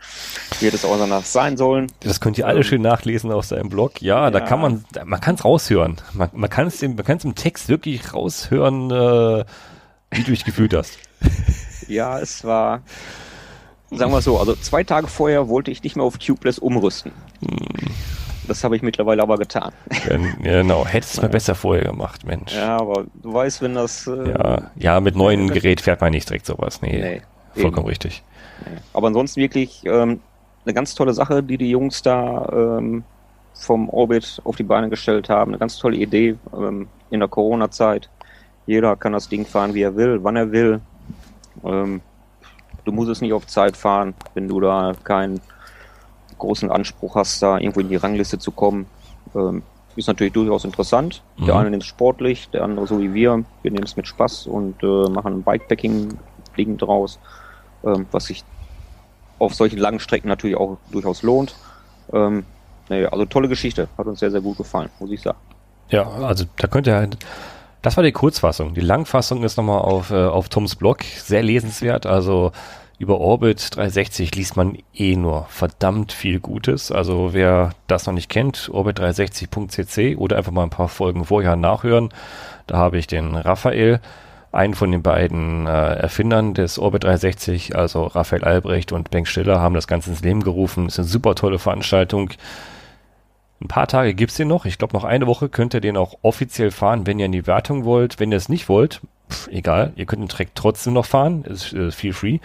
wie hätte es auch danach sein sollen. Das könnt ihr alle ähm, schön nachlesen auf seinem Blog. Ja, ja. da kann man, man kann es raushören. Man, man kann es man kann es im Text wirklich raushören, äh, wie du dich gefühlt hast. Ja, es war, sagen wir so, also zwei Tage vorher wollte ich nicht mehr auf Tubeless umrüsten. Hm. Das habe ich mittlerweile aber getan. genau, hättest du mal besser vorher gemacht, Mensch. Ja, aber du weißt, wenn das. Äh, ja, ja, mit neuem Gerät fährt man nicht direkt sowas. Nee, nee vollkommen eben. richtig. Nee. Aber ansonsten wirklich ähm, eine ganz tolle Sache, die die Jungs da ähm, vom Orbit auf die Beine gestellt haben. Eine ganz tolle Idee ähm, in der Corona-Zeit. Jeder kann das Ding fahren, wie er will, wann er will. Ähm, du musst es nicht auf Zeit fahren, wenn du da kein großen Anspruch hast, da irgendwo in die Rangliste zu kommen, ähm, ist natürlich durchaus interessant. Mhm. Der eine nimmt es sportlich, der andere so wie wir. Wir nehmen es mit Spaß und äh, machen ein Bikepacking-Ding draus, ähm, was sich auf solchen langen Strecken natürlich auch durchaus lohnt. Ähm, naja, also tolle Geschichte, hat uns sehr, sehr gut gefallen, muss ich sagen. Ja, also da könnte ihr halt das war die Kurzfassung. Die Langfassung ist nochmal auf, äh, auf Toms Blog. Sehr lesenswert. Also über Orbit 360 liest man eh nur verdammt viel Gutes. Also wer das noch nicht kennt, orbit360.cc oder einfach mal ein paar Folgen vorher nachhören. Da habe ich den Raphael, einen von den beiden äh, Erfindern des Orbit 360, also Raphael Albrecht und Bengt Stiller, haben das Ganze ins Leben gerufen. Ist eine super tolle Veranstaltung. Ein paar Tage gibt's den noch. Ich glaube, noch eine Woche könnt ihr den auch offiziell fahren, wenn ihr in die Wertung wollt. Wenn ihr es nicht wollt, pff, egal, ihr könnt den Track trotzdem noch fahren. Ist äh, feel free.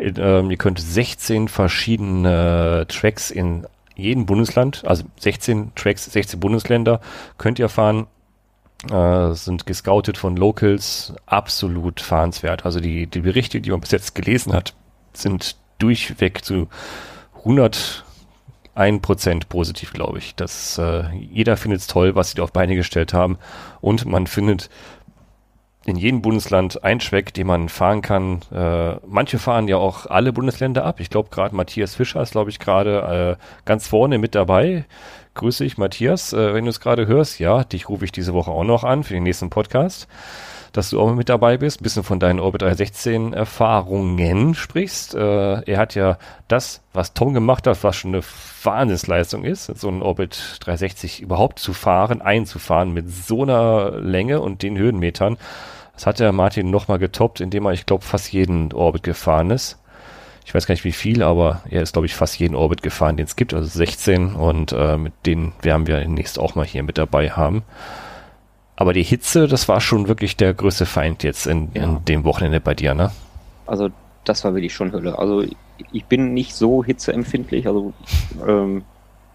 Ähm, ihr könnt 16 verschiedene Tracks in jedem Bundesland, also 16 Tracks, 16 Bundesländer könnt ihr fahren. Äh, sind gescoutet von Locals, absolut fahrenswert. Also die, die Berichte, die man bis jetzt gelesen hat, sind durchweg zu 101 Prozent positiv, glaube ich. Das, äh, jeder findet es toll, was sie da auf Beine gestellt haben. Und man findet in jedem Bundesland ein Track, den man fahren kann. Äh, manche fahren ja auch alle Bundesländer ab. Ich glaube, gerade Matthias Fischer ist, glaube ich, gerade äh, ganz vorne mit dabei. Grüße ich, Matthias, äh, wenn du es gerade hörst. Ja, dich rufe ich diese Woche auch noch an für den nächsten Podcast, dass du auch mit dabei bist, ein bisschen von deinen Orbit 316 Erfahrungen sprichst. Äh, er hat ja das, was Tom gemacht hat, was schon eine Wahnsinnsleistung ist, so ein Orbit 360 überhaupt zu fahren, einzufahren mit so einer Länge und den Höhenmetern. Das hat der Martin nochmal getoppt, indem er, ich glaube, fast jeden Orbit gefahren ist. Ich ich weiß gar nicht wie viel, aber er ist, glaube ich, fast jeden Orbit gefahren, den es gibt, also 16 und äh, mit denen werden wir demnächst auch mal hier mit dabei haben. Aber die Hitze, das war schon wirklich der größte Feind jetzt in, ja. in dem Wochenende bei dir, ne? Also das war wirklich schon Hölle. Also ich bin nicht so hitzeempfindlich, also ähm,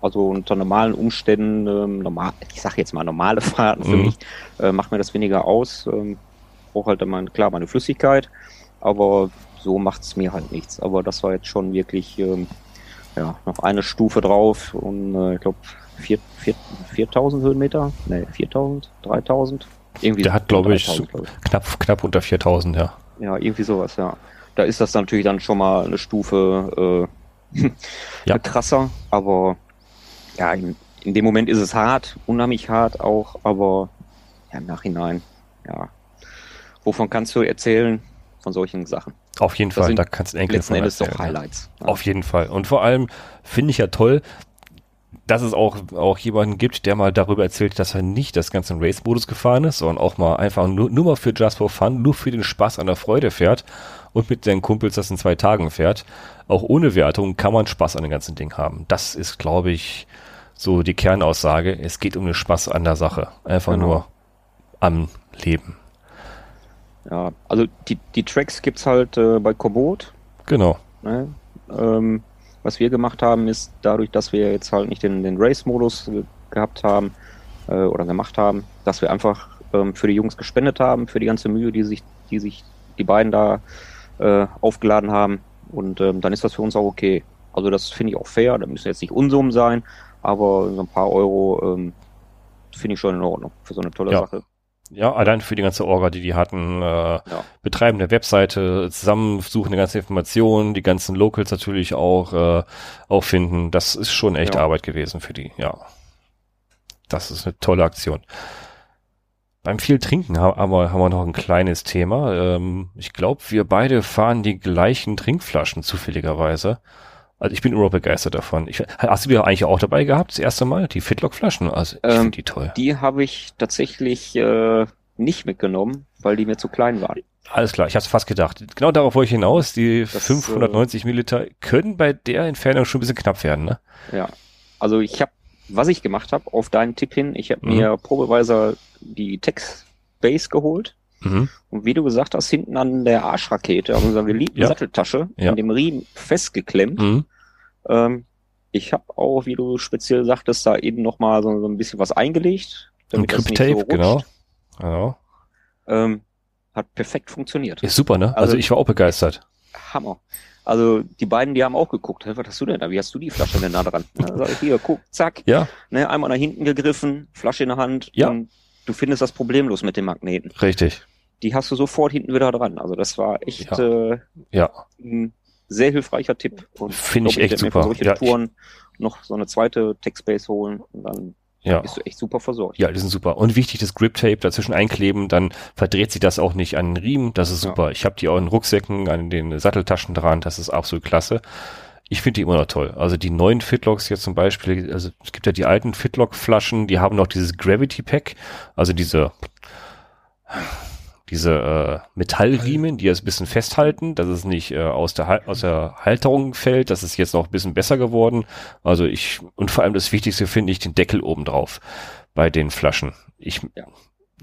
also unter normalen Umständen, ähm, normal, ich sage jetzt mal normale Fahrten für mhm. mich, äh, macht mir das weniger aus. Ähm, brauche halt immer, klar, meine Flüssigkeit, aber so macht es mir halt nichts. Aber das war jetzt schon wirklich, ähm, ja, noch eine Stufe drauf und äh, ich glaube 4000 Höhenmeter, ne, 4000, 3000. Irgendwie Der hat, glaube ich, glaub ich, knapp, knapp unter 4000, ja. Ja, irgendwie sowas, ja. Da ist das natürlich dann schon mal eine Stufe äh, ja. krasser, aber ja, in, in dem Moment ist es hart, unheimlich hart auch, aber ja, im Nachhinein, ja. Wovon kannst du erzählen? Von solchen Sachen. Auf jeden Fall, da kannst du Enkel letzten Endes doch Highlights. Ja. Auf jeden Fall. Und vor allem finde ich ja toll, dass es auch, auch jemanden gibt, der mal darüber erzählt, dass er nicht das ganze Race-Modus gefahren ist, sondern auch mal einfach nur, nur mal für Just for Fun, nur für den Spaß an der Freude fährt und mit seinen Kumpels das in zwei Tagen fährt. Auch ohne Wertung kann man Spaß an dem ganzen Ding haben. Das ist, glaube ich, so die Kernaussage. Es geht um den Spaß an der Sache. Einfach genau. nur am Leben. Ja, also die, die Tracks gibt's halt äh, bei Komoot. Genau. Ne? Ähm, was wir gemacht haben, ist dadurch, dass wir jetzt halt nicht den, den Race-Modus ge gehabt haben äh, oder gemacht haben, dass wir einfach ähm, für die Jungs gespendet haben, für die ganze Mühe, die sich, die sich die beiden da äh, aufgeladen haben. Und ähm, dann ist das für uns auch okay. Also das finde ich auch fair, da müssen jetzt nicht Unsummen sein, aber so ein paar Euro ähm, finde ich schon in Ordnung für so eine tolle ja. Sache. Ja, allein für die ganze Orga, die die hatten, äh, ja. betreiben der Webseite, zusammensuchen die ganze Informationen, die ganzen Locals natürlich auch, äh, auch finden. Das ist schon echt ja. Arbeit gewesen für die, ja. Das ist eine tolle Aktion. Beim viel Trinken haben wir, haben wir noch ein kleines Thema. Ähm, ich glaube, wir beide fahren die gleichen Trinkflaschen zufälligerweise. Also ich bin überhaupt begeistert davon. Ich, hast du die eigentlich auch dabei gehabt, das erste Mal? Die Fitlock-Flaschen? Also ich ähm, finde die toll. Die habe ich tatsächlich äh, nicht mitgenommen, weil die mir zu klein waren. Alles klar, ich hatte fast gedacht. Genau darauf wollte ich hinaus. Die das, 590 äh, Milliliter können bei der Entfernung schon ein bisschen knapp werden, ne? Ja. Also ich habe, was ich gemacht habe, auf deinen Tipp hin, ich habe mhm. mir probeweise die Tex Base geholt. Mhm. Und wie du gesagt hast, hinten an der Arschrakete, an unserer geliebten ja. Satteltasche, ja. an dem Riemen festgeklemmt. Mhm. Ähm, ich habe auch, wie du speziell sagtest, da eben nochmal so, so ein bisschen was eingelegt. Damit ein das nicht so genau. genau. Ähm, hat perfekt funktioniert. Ist super, ne? Also, also ich war auch begeistert. Hammer. Also die beiden, die haben auch geguckt, was hast du denn da? Wie hast du die Flasche denn da dran? Also hier, guck, zack. Ja. Ne, einmal nach hinten gegriffen, Flasche in der Hand. Ja. Und du findest das problemlos mit dem Magneten. Richtig. Die hast du sofort hinten wieder dran. Also das war echt ja. Äh, ja. ein sehr hilfreicher Tipp. Finde ich, ich echt super. Für solche ja, Touren noch so eine zweite Tech-Space holen und dann ja. bist du echt super versorgt. Ja, die sind super. Und wichtig, das Grip-Tape dazwischen einkleben, dann verdreht sich das auch nicht an den Riemen. Das ist super. Ja. Ich habe die auch in Rucksäcken, an den Satteltaschen dran. Das ist absolut klasse. Ich finde die immer noch toll. Also die neuen Fitlocks jetzt zum Beispiel, also es gibt ja die alten Fitlock-Flaschen, die haben noch dieses Gravity Pack, also diese diese äh, Metallriemen, die es ein bisschen festhalten, dass es nicht äh, aus, der aus der Halterung fällt. Das ist jetzt noch ein bisschen besser geworden. Also ich, und vor allem das Wichtigste finde ich den Deckel oben drauf bei den Flaschen. Ich, ja.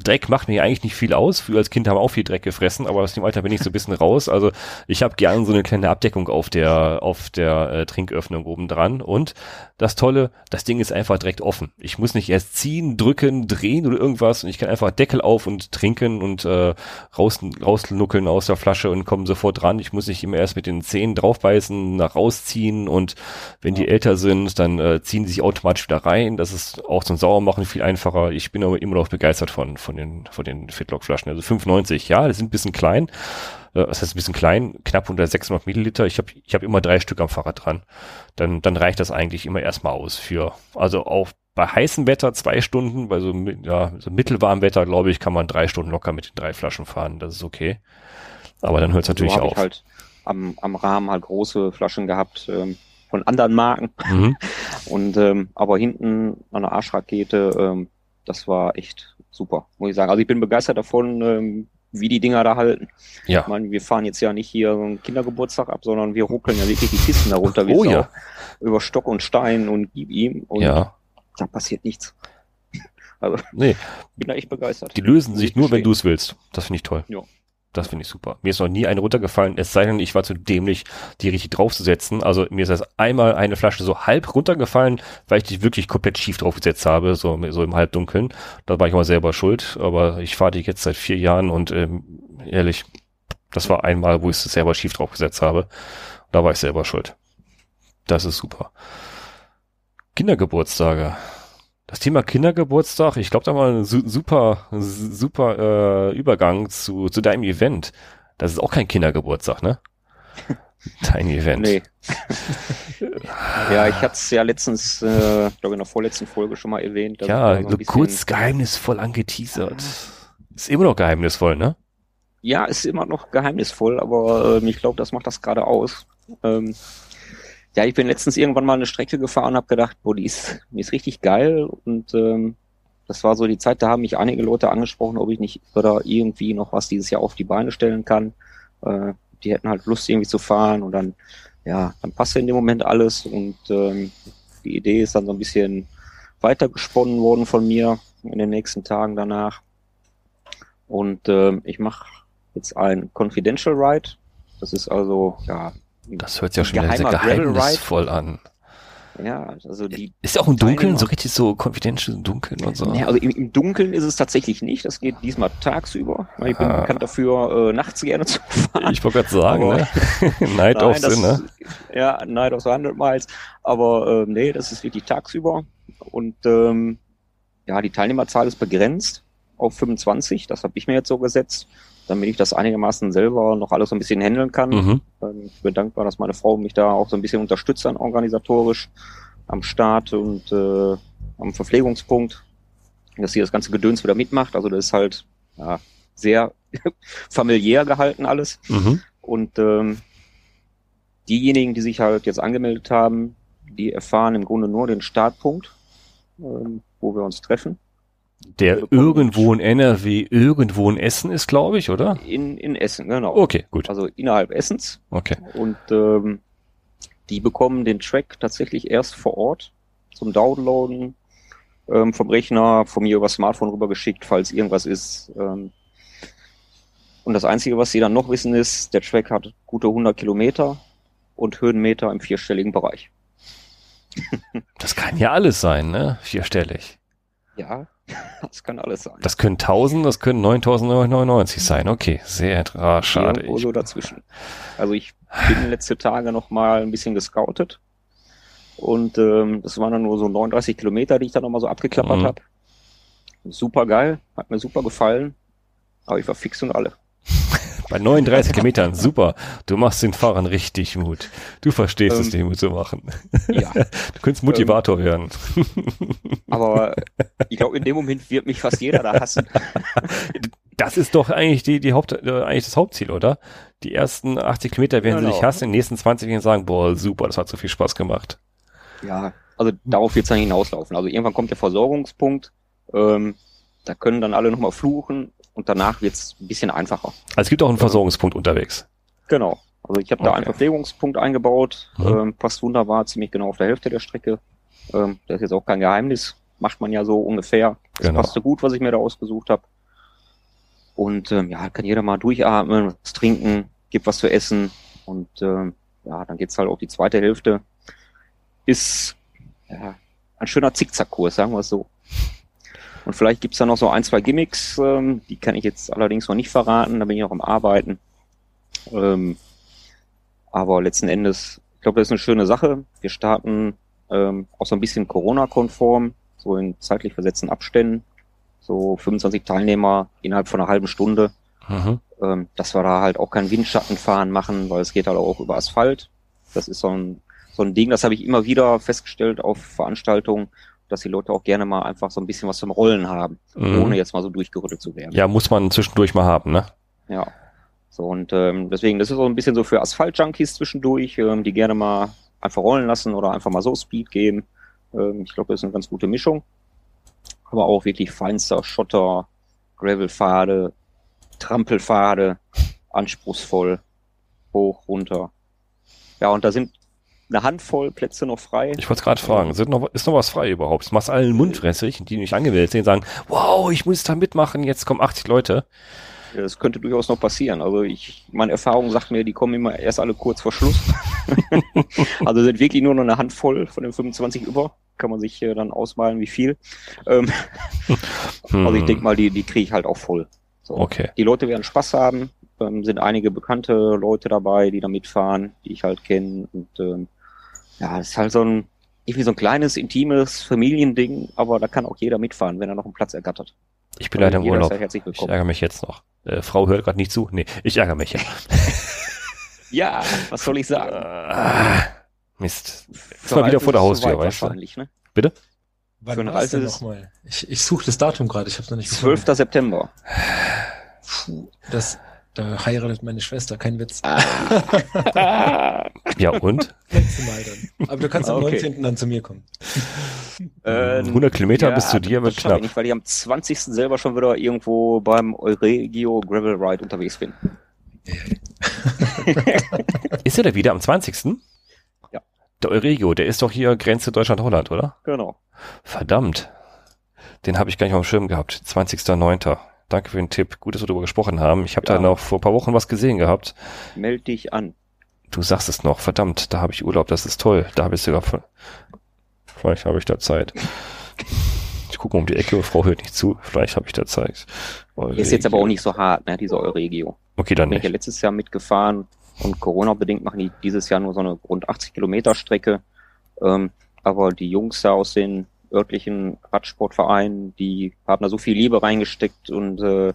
Dreck macht mir eigentlich nicht viel aus. Früher als Kind haben wir auch viel Dreck gefressen, aber aus dem Alter bin ich so ein bisschen raus. Also ich habe gern so eine kleine Abdeckung auf der auf der äh, Trinköffnung oben dran. Und das Tolle, das Ding ist einfach direkt offen. Ich muss nicht erst ziehen, drücken, drehen oder irgendwas. Und ich kann einfach Deckel auf und trinken und äh, raus, rausnuckeln aus der Flasche und kommen sofort dran. Ich muss nicht immer erst mit den Zähnen draufbeißen, nach rausziehen. Und wenn die älter sind, dann äh, ziehen sie sich automatisch wieder rein. Das ist auch zum Sauermachen viel einfacher. Ich bin aber immer noch begeistert von von den, von den Fitlock-Flaschen. Also 95, ja, die sind ein bisschen klein. Äh, das heißt ein bisschen klein, knapp unter 600 Milliliter. Ich habe ich hab immer drei Stück am Fahrrad dran. Dann, dann reicht das eigentlich immer erstmal aus für, also auch bei heißem Wetter zwei Stunden, bei so, ja, so mittelwarmem Wetter, glaube ich, kann man drei Stunden locker mit den drei Flaschen fahren. Das ist okay. Aber dann hört es natürlich so auf. Ich halt am, am Rahmen halt große Flaschen gehabt ähm, von anderen Marken. Mhm. Und ähm, aber hinten an der Arschrakete, ähm, das war echt super, muss ich sagen. Also ich bin begeistert davon, ähm, wie die Dinger da halten. Ja. Ich meine, wir fahren jetzt ja nicht hier so einen Kindergeburtstag ab, sondern wir ruckeln ja wirklich die Kisten darunter wie Oh ja. Über Stock und Stein und gib ihm und Ja. da passiert nichts. Also Nee, bin da echt begeistert. die lösen sich nur, wenn Verstehen. du es willst. Das finde ich toll. Ja. Das finde ich super. Mir ist noch nie eine runtergefallen, es sei denn, ich war zu dämlich, die richtig draufzusetzen. Also mir ist erst einmal eine Flasche so halb runtergefallen, weil ich die wirklich komplett schief draufgesetzt habe, so, so im Halbdunkeln. Da war ich mal selber schuld, aber ich fahre die jetzt seit vier Jahren und ähm, ehrlich, das war einmal, wo ich es selber schief draufgesetzt habe. Da war ich selber schuld. Das ist super. Kindergeburtstage. Das Thema Kindergeburtstag, ich glaube, da war ein su super, su- super äh, Übergang zu, zu deinem Event. Das ist auch kein Kindergeburtstag, ne? Dein Event. Nee. ja, ich hatte es ja letztens, äh, glaube in der vorletzten Folge schon mal erwähnt. Ja, so kurz geheimnisvoll angeteasert. Ist immer noch geheimnisvoll, ne? Ja, ist immer noch geheimnisvoll, aber ähm, ich glaube, das macht das gerade aus. Ähm, ja, ich bin letztens irgendwann mal eine Strecke gefahren und habe gedacht, boah, die ist, die ist richtig geil. Und ähm, das war so die Zeit, da haben mich einige Leute angesprochen, ob ich nicht oder irgendwie noch was dieses Jahr auf die Beine stellen kann. Äh, die hätten halt Lust irgendwie zu fahren und dann, ja, dann passte in dem Moment alles und ähm, die Idee ist dann so ein bisschen weitergesponnen worden von mir in den nächsten Tagen danach. Und ähm, ich mache jetzt ein Confidential Ride. Das ist also, ja, Das hört sich ja schon wieder sehr geheimnisvoll an. ja, also die. Ist ja auch im Dunkeln, so richtig so confidential im Dunkeln und so. Ja, also im, im Dunkeln ist es tatsächlich nicht. Das geht diesmal tagsüber. Ich bin Ah. bekannt dafür, äh, nachts gerne zu fahren. Ich wollte gerade sagen, Aber- ne? Night Nein, of das, Sin, ne? Ja, Night of the 100 Miles. Aber ähm, nee, das ist wirklich tagsüber. Und ähm, ja, die Teilnehmerzahl ist begrenzt auf 25. Das habe ich mir jetzt so gesetzt, damit ich das einigermaßen selber noch alles so ein bisschen handeln kann. Mhm. Ähm, Ich bin dankbar, dass meine Frau mich da auch so ein bisschen unterstützt dann organisatorisch am Start und äh, am Verpflegungspunkt, dass sie das ganze Gedöns wieder mitmacht. Also das ist halt ja, sehr familiär gehalten alles. Mhm. Und ähm, diejenigen, die sich halt jetzt angemeldet haben, die erfahren im Grunde nur den Startpunkt, ähm, wo wir uns treffen. Der Wir bekommen- irgendwo in NRW, irgendwo in Essen ist, glaube ich, oder? In, in Essen, genau. Okay, gut. Also innerhalb Essens. Okay. Und ähm, die bekommen den Track tatsächlich erst vor Ort zum Downloaden ähm, vom Rechner, von mir über Smartphone rübergeschickt, falls irgendwas ist. Ähm, und das Einzige, was sie dann noch wissen, ist, der Track hat gute 100 Kilometer und Höhenmeter im vierstelligen Bereich. Das kann ja alles sein, ne? Vierstellig. Ja, das kann alles sein. Das können 1000, das können 9999 sein. Okay, sehr ah, schade. Irgendwo so dazwischen. Also ich bin letzte Tage noch mal ein bisschen gescoutet und ähm, das waren dann nur so 39 Kilometer, die ich dann noch mal so abgeklappert Mhm. habe. Super geil, hat mir super gefallen, aber ich war fix und alle. Bei 39 Kilometern, super. Du machst den Fahrern richtig Mut. Du verstehst es, Ähm, den Mut zu machen. Ja, Du könntest Motivator werden. aber ich glaube, in dem Moment wird mich fast jeder da hassen. Das ist doch eigentlich die, die Haupt, äh, eigentlich das Hauptziel, oder? Die ersten 80 Kilometer werden sie Genau. sich hassen, die nächsten 20 werden sagen, boah, super, das hat so viel Spaß gemacht. Ja, also darauf wird es dann hinauslaufen. Also irgendwann kommt der Versorgungspunkt, ähm, da können dann alle nochmal fluchen und danach wird es ein bisschen einfacher. Also es gibt auch einen. Versorgungspunkt unterwegs. Genau. Also ich habe da Okay. einen Verpflegungspunkt eingebaut, Mhm. ähm, passt wunderbar, ziemlich genau auf der Hälfte der Strecke. Ähm, das ist jetzt auch kein Geheimnis, macht man ja so ungefähr. Das Genau. passte gut, was ich mir da ausgesucht habe. Und ähm, ja, kann jeder mal durchatmen, was trinken, gibt was zu essen und ähm, ja, dann geht's halt auf die zweite Hälfte. Ist ja, ein schöner Zickzackkurs, sagen wir es so. Und vielleicht gibt's da noch so ein, zwei Gimmicks, ähm, die kann ich jetzt allerdings noch nicht verraten, da bin ich noch am Arbeiten. Ähm, aber letzten Endes, ich glaube, das ist eine schöne Sache. Wir starten ähm, auch so ein bisschen Corona-konform, so in zeitlich versetzten Abständen. So 25 Teilnehmer innerhalb von einer halben Stunde. Mhm. Ähm, dass wir da halt auch kein Windschattenfahren machen, weil es geht halt auch über Asphalt. Das ist so ein, so ein Ding, das habe ich immer wieder festgestellt auf Veranstaltungen, dass die Leute auch gerne mal einfach so ein bisschen was zum Rollen haben, Mhm. ohne jetzt mal so durchgerüttelt zu werden. Ja, muss man zwischendurch mal haben, ne? Ja. So, und ähm, deswegen, das ist so ein bisschen so für Asphalt-Junkies zwischendurch, ähm, die gerne mal einfach rollen lassen oder einfach mal so Speed geben. Ähm, ich glaube, das ist eine ganz gute Mischung. Aber auch wirklich feinster Schotter, Gravelpfade, Trampelpfade, anspruchsvoll, hoch, runter. Ja, und da sind eine Handvoll Plätze noch frei. Ich wollte es gerade fragen, sind noch, ist noch was frei überhaupt? Das machst allen mundfressig, die nicht angemeldet sind, sagen, wow, ich muss da mitmachen, jetzt kommen 80 Leute. Das könnte durchaus noch passieren. Also ich, meine Erfahrung sagt mir, die kommen immer erst alle kurz vor Schluss. also sind wirklich nur noch eine Handvoll von den 25 über. Kann man sich äh, dann ausmalen, wie viel. Ähm, hm. Also ich denke mal, die, die kriege ich halt auch voll. So. Okay. Die Leute werden Spaß haben. Ähm, sind einige bekannte Leute dabei, die da mitfahren, die ich halt kenne. Und ähm, ja, es ist halt so ein, irgendwie so ein kleines, intimes Familiending, aber da kann auch jeder mitfahren, wenn er noch einen Platz ergattert. Ich bin leider im Urlaub. Ich ärgere mich jetzt noch. Äh, Frau hört gerade nicht zu. Nee, ich ärgere mich ja. ja, was soll ich sagen? Ah, Mist. Ist mal wieder vor der Haustür, weißt du? Ne? Bitte? Wann Für ein altes nochmal? Ich, ich suche das Datum gerade, ich habe noch nicht 12. Gefunden. September. Puh, das, da heiratet meine Schwester, kein Witz. Ah. ja, und? Mal dann. Aber du kannst am okay. 19. dann zu mir kommen. Äh, 100 Kilometer ja, bis zu dir wird knapp. Ich nicht, weil ich am 20. selber schon wieder irgendwo beim Euregio Gravel Ride unterwegs bin. ist er da wieder am 20.? Ja. Der Euregio, der ist doch hier Grenze Deutschland-Holland, oder? Genau. Verdammt. Den habe ich gar nicht auf dem Schirm gehabt. 20.09. Danke für den Tipp. Gut, dass wir darüber gesprochen haben. Ich habe ja. da noch vor ein paar Wochen was gesehen gehabt. Meld dich an. Du sagst es noch. Verdammt, da habe ich Urlaub. Das ist toll. Da habe ich sogar von... Vielleicht habe ich da Zeit. Ich gucke um die Ecke, Frau hört nicht zu. Vielleicht habe ich da Zeit. Euregio. Ist jetzt aber auch nicht so hart, ne, diese Euregio. Okay, dann bin nicht. Ich ja letztes Jahr mitgefahren und Corona-bedingt machen die dieses Jahr nur so eine rund 80 Kilometer Strecke. Ähm, aber die Jungs da aus den örtlichen Radsportverein, die haben da so viel Liebe reingesteckt und äh,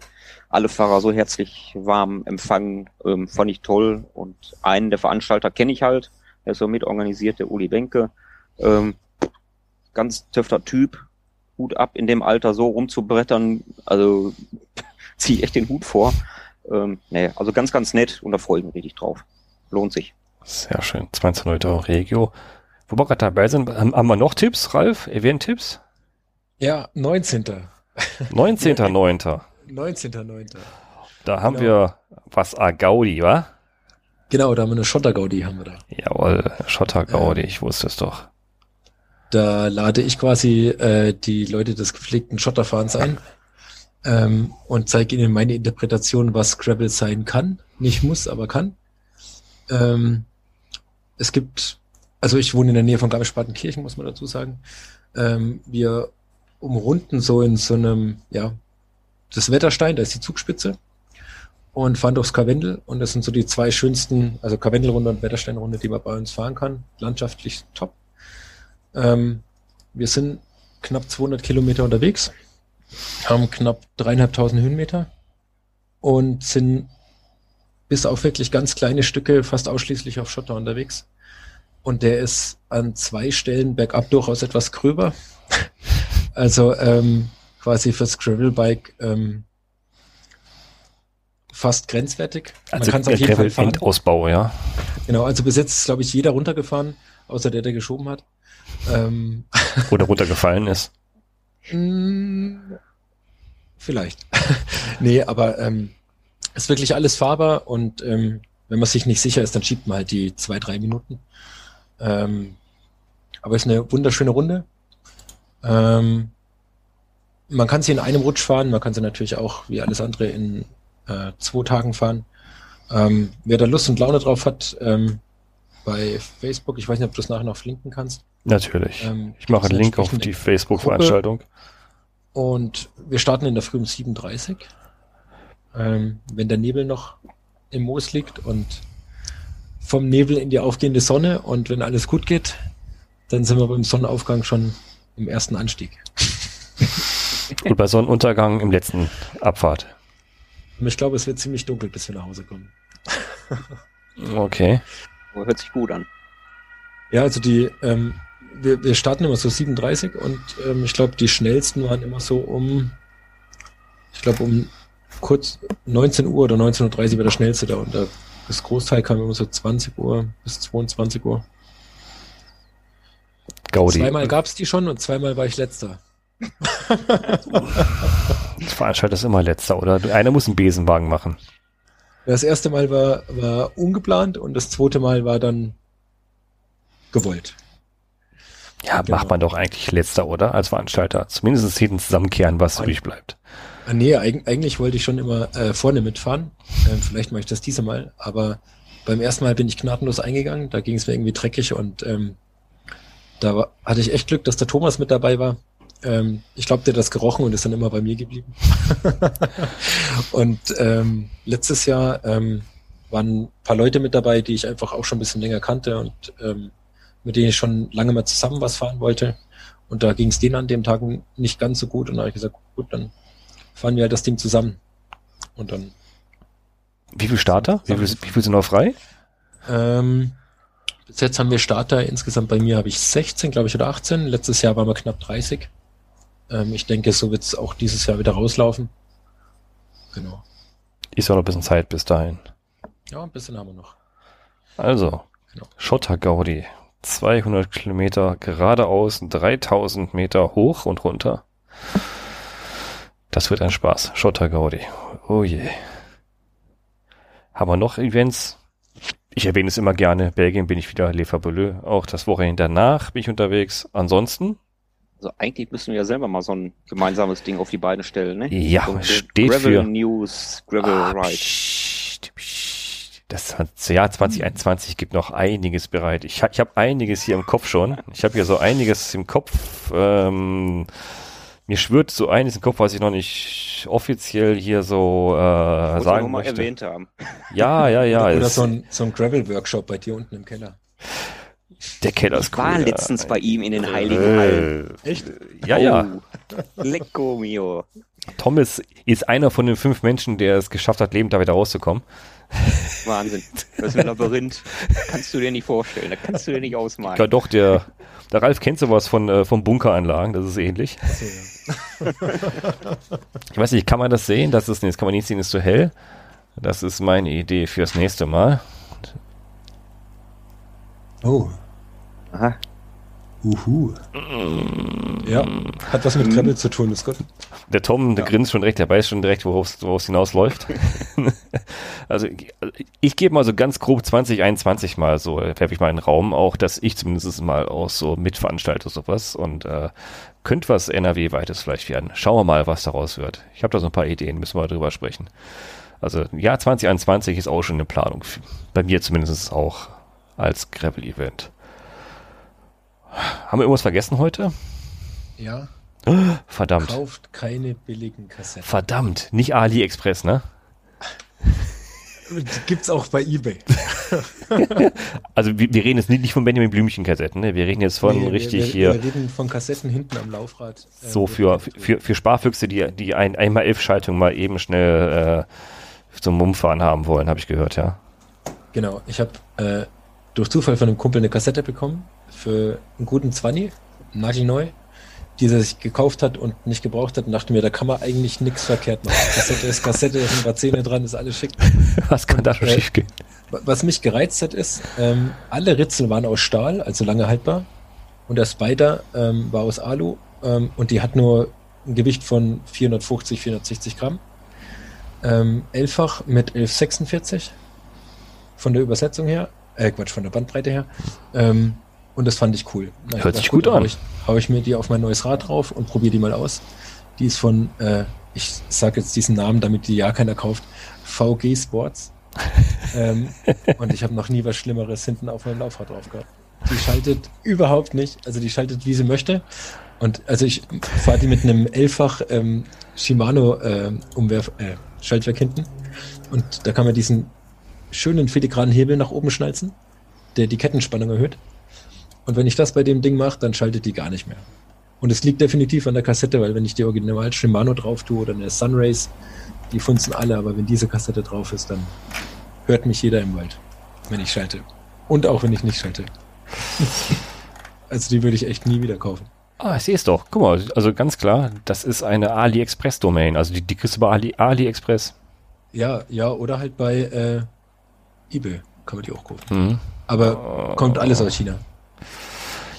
alle Fahrer so herzlich warm empfangen, ähm, fand ich toll. Und einen der Veranstalter kenne ich halt, der ist so mitorganisiert, der Uli Benke. Ähm, ganz töfter Typ, Hut ab in dem Alter so rumzubrettern, also ziehe ich echt den Hut vor. Ähm, nee, also ganz, ganz nett und da freue ich mich richtig drauf. Lohnt sich. Sehr schön. 20 Leute Regio. Wo wir gerade dabei sind, haben wir noch Tipps, Ralf? Event-Tipps? Ja, 19. 19.9. 19.9. Da haben genau. wir was a Gaudi, wa? Genau, da haben wir eine Schotter-Gaudi, haben wir da. Jawohl, Schotter-Gaudi, ich wusste es doch. Da lade ich quasi äh, die Leute des gepflegten Schotterfahrens ein ähm, und zeige ihnen meine Interpretation, was Gravel sein kann. Nicht muss, aber kann. Ähm, es gibt also ich wohne in der Nähe von Garmisch-Partenkirchen, muss man dazu sagen. Ähm, wir umrunden so in so einem, ja, das Wetterstein, da ist die Zugspitze und fahren durchs Karwendel und das sind so die zwei schönsten, also Karwendelrunde und Wettersteinrunde, die man bei uns fahren kann. Landschaftlich top. Ähm, wir sind knapp 200 Kilometer unterwegs, haben knapp dreieinhalbtausend Höhenmeter und sind bis auf wirklich ganz kleine Stücke fast ausschließlich auf Schotter unterwegs. Und der ist an zwei Stellen bergab durchaus etwas gröber. also ähm, quasi fürs Gravelbike ähm, fast grenzwertig. Man also kann es auf jeden Fall fahren. Ausbau, ja. Genau, also bis jetzt ist, glaube ich, jeder runtergefahren, außer der, der geschoben hat. Ähm, Oder runtergefallen ist. Mm, vielleicht. nee, aber ähm, ist wirklich alles fahrbar und ähm, wenn man sich nicht sicher ist, dann schiebt man halt die zwei, drei Minuten. Ähm, aber es ist eine wunderschöne Runde. Ähm, man kann sie in einem Rutsch fahren, man kann sie natürlich auch wie alles andere in äh, zwei Tagen fahren. Ähm, wer da Lust und Laune drauf hat, ähm, bei Facebook, ich weiß nicht, ob du es nachher noch flinken kannst. Natürlich. Ähm, ich mache einen Link auf die Facebook-Veranstaltung. Und wir starten in der Früh um 7.30 ähm, wenn der Nebel noch im Moos liegt und vom Nebel in die aufgehende Sonne und wenn alles gut geht, dann sind wir beim Sonnenaufgang schon im ersten Anstieg. Und bei Sonnenuntergang im letzten Abfahrt. Ich glaube, es wird ziemlich dunkel, bis wir nach Hause kommen. okay. hört sich gut an. Ja, also die, ähm, wir, wir starten immer so 37 und ähm, ich glaube, die schnellsten waren immer so um, ich glaube, um kurz 19 Uhr oder 19.30 Uhr war der schnellste da und da das Großteil kam immer so 20 Uhr bis 22 Uhr. Gaudi. Zweimal gab es die schon und zweimal war ich letzter. das Veranstalter ist immer letzter, oder? Einer muss einen Besenwagen machen. Das erste Mal war, war ungeplant und das zweite Mal war dann gewollt. Ja, genau. macht man doch eigentlich letzter, oder? Als Veranstalter. Zumindest hinten zusammenkehren, was übrig bleibt. Ah, nee, eigentlich wollte ich schon immer äh, vorne mitfahren. Ähm, vielleicht mache ich das diese Mal, aber beim ersten Mal bin ich gnadenlos eingegangen. Da ging es mir irgendwie dreckig und ähm, da war, hatte ich echt Glück, dass der Thomas mit dabei war. Ähm, ich glaube, der hat das gerochen und ist dann immer bei mir geblieben. und ähm, letztes Jahr ähm, waren ein paar Leute mit dabei, die ich einfach auch schon ein bisschen länger kannte und ähm, mit denen ich schon lange mal zusammen was fahren wollte. Und da ging es denen an dem Tag nicht ganz so gut. Und da habe ich gesagt, gut, dann fahren wir halt das Ding zusammen. Und dann. Wie viel Starter? Wie viel, wie viel sind noch frei? Ähm, bis jetzt haben wir Starter. Insgesamt bei mir habe ich 16, glaube ich, oder 18. Letztes Jahr waren wir knapp 30. Ähm, ich denke, so wird es auch dieses Jahr wieder rauslaufen. Genau. Ist ja noch ein bisschen Zeit bis dahin. Ja, ein bisschen haben wir noch. Also, genau. Schotter Gaudi. 200 Kilometer geradeaus, 3000 Meter hoch und runter. Das wird ein Spaß. Schotter Gaudi. Oh je. Haben wir noch Events? Ich erwähne es immer gerne. Belgien bin ich wieder, Le Fabuleux. Auch das Wochenende danach bin ich unterwegs. Ansonsten? Also eigentlich müssen wir ja selber mal so ein gemeinsames Ding auf die Beine stellen, ne? Ja, so steht Gravel für News, Gravel ah, Ride. Psst, psst. Das Jahr 2021 gibt noch einiges bereit. Ich, ich habe einiges hier im Kopf schon. Ich habe hier so einiges im Kopf. Ähm, mir schwört so eines im Kopf, was ich noch nicht offiziell hier so äh, Muss sagen mal möchte. erwähnt haben. Ja, ja, ja. Oder, oder so ein, so ein Gravel-Workshop bei dir unten im Keller. Der Keller ist cool. Ich war letztens bei ihm in den äh, Heiligen äh, Hallen. Echt? Ja, oh, ja. Lecco mio. Thomas ist einer von den fünf Menschen, der es geschafft hat, lebend da wieder rauszukommen. Wahnsinn. Das ist ein Labyrinth. Kannst du dir nicht vorstellen. Da kannst du dir nicht ausmalen. Ja, doch, der, der Ralf kennt sowas von, äh, von Bunkeranlagen. Das ist ähnlich. Ich weiß nicht, kann man das sehen? Das ist, nee, das kann man nicht sehen, ist zu hell. Das ist meine Idee fürs nächste Mal. Oh. Aha. Uhu. Ja, hat was mit Kreml zu tun, ist gut. Der Tom, der ja. grinst schon direkt, der weiß schon direkt, worauf es hinausläuft. also ich gebe mal so ganz grob 2021 mal so, werfe ich mal in den Raum, auch dass ich zumindest mal auch so mitveranstalte sowas und äh, könnte was NRW-weites vielleicht werden. Schauen wir mal, was daraus wird. Ich habe da so ein paar Ideen, müssen wir drüber sprechen. Also Jahr 2021 ist auch schon eine Planung, bei mir zumindest auch als Gravel-Event. Haben wir irgendwas vergessen heute? Ja. Verdammt. Kauft keine billigen Kassetten. Verdammt, nicht AliExpress, ne? Gibt's auch bei eBay. also wir, wir, reden jetzt nicht von Benjamin Blümchen Kassetten, ne? Wir reden jetzt von nee, richtig wir, hier. Wir reden von Kassetten hinten am Laufrad. Äh, so für, für, für Sparfüchse, die, die ein einmal elf Schaltung mal eben schnell äh, zum Mummfahren haben wollen, habe ich gehört, ja. Genau, ich habe äh, durch Zufall von einem Kumpel eine Kassette bekommen für einen guten Zwanni, nagelneu, die er sich gekauft hat und nicht gebraucht hat und dachte mir, da kann man eigentlich nichts verkehrt machen. Kassette ist Kassette, ist ein paar Zähne dran, ist alles schick. Was kann und, da schon äh, schief gehen? Was mich gereizt hat, ist, ähm, alle Ritzel waren aus Stahl, also lange haltbar. Und der Spider ähm, war aus Alu ähm, und die hat nur ein Gewicht von 450, 460 Gramm. Ähm, elffach mit 1146 von der Übersetzung her, äh Quatsch, von der Bandbreite her. Ähm, und das fand ich cool. Na, Hört sich gut, gut an. Hau ich, hau ich mir die auf mein neues Rad drauf und probiere die mal aus. Die ist von, äh, ich sage jetzt diesen Namen, damit die ja keiner kauft, VG Sports. ähm, und ich habe noch nie was Schlimmeres hinten auf meinem Laufrad drauf gehabt. Die schaltet überhaupt nicht, also die schaltet wie sie möchte. Und also ich fahre die mit einem Elffach ähm, Shimano äh, Umwerf, äh, Schaltwerk hinten. Und da kann man diesen schönen filigranen Hebel nach oben schnalzen, der die Kettenspannung erhöht. Und wenn ich das bei dem Ding mache, dann schaltet die gar nicht mehr. Und es liegt definitiv an der Kassette, weil wenn ich die Original Shimano drauf tue oder eine Sunrace, die funzen alle, aber wenn diese Kassette drauf ist, dann hört mich jeder im Wald, wenn ich schalte. Und auch wenn ich nicht schalte. also die würde ich echt nie wieder kaufen. Ah, ich sehe es doch. Guck mal, also ganz klar, das ist eine AliExpress-Domain. Also die, die kriegst du bei Ali, AliExpress. Ja, ja, oder halt bei äh, eBay kann man die auch kaufen. Mhm. Aber kommt alles aus China.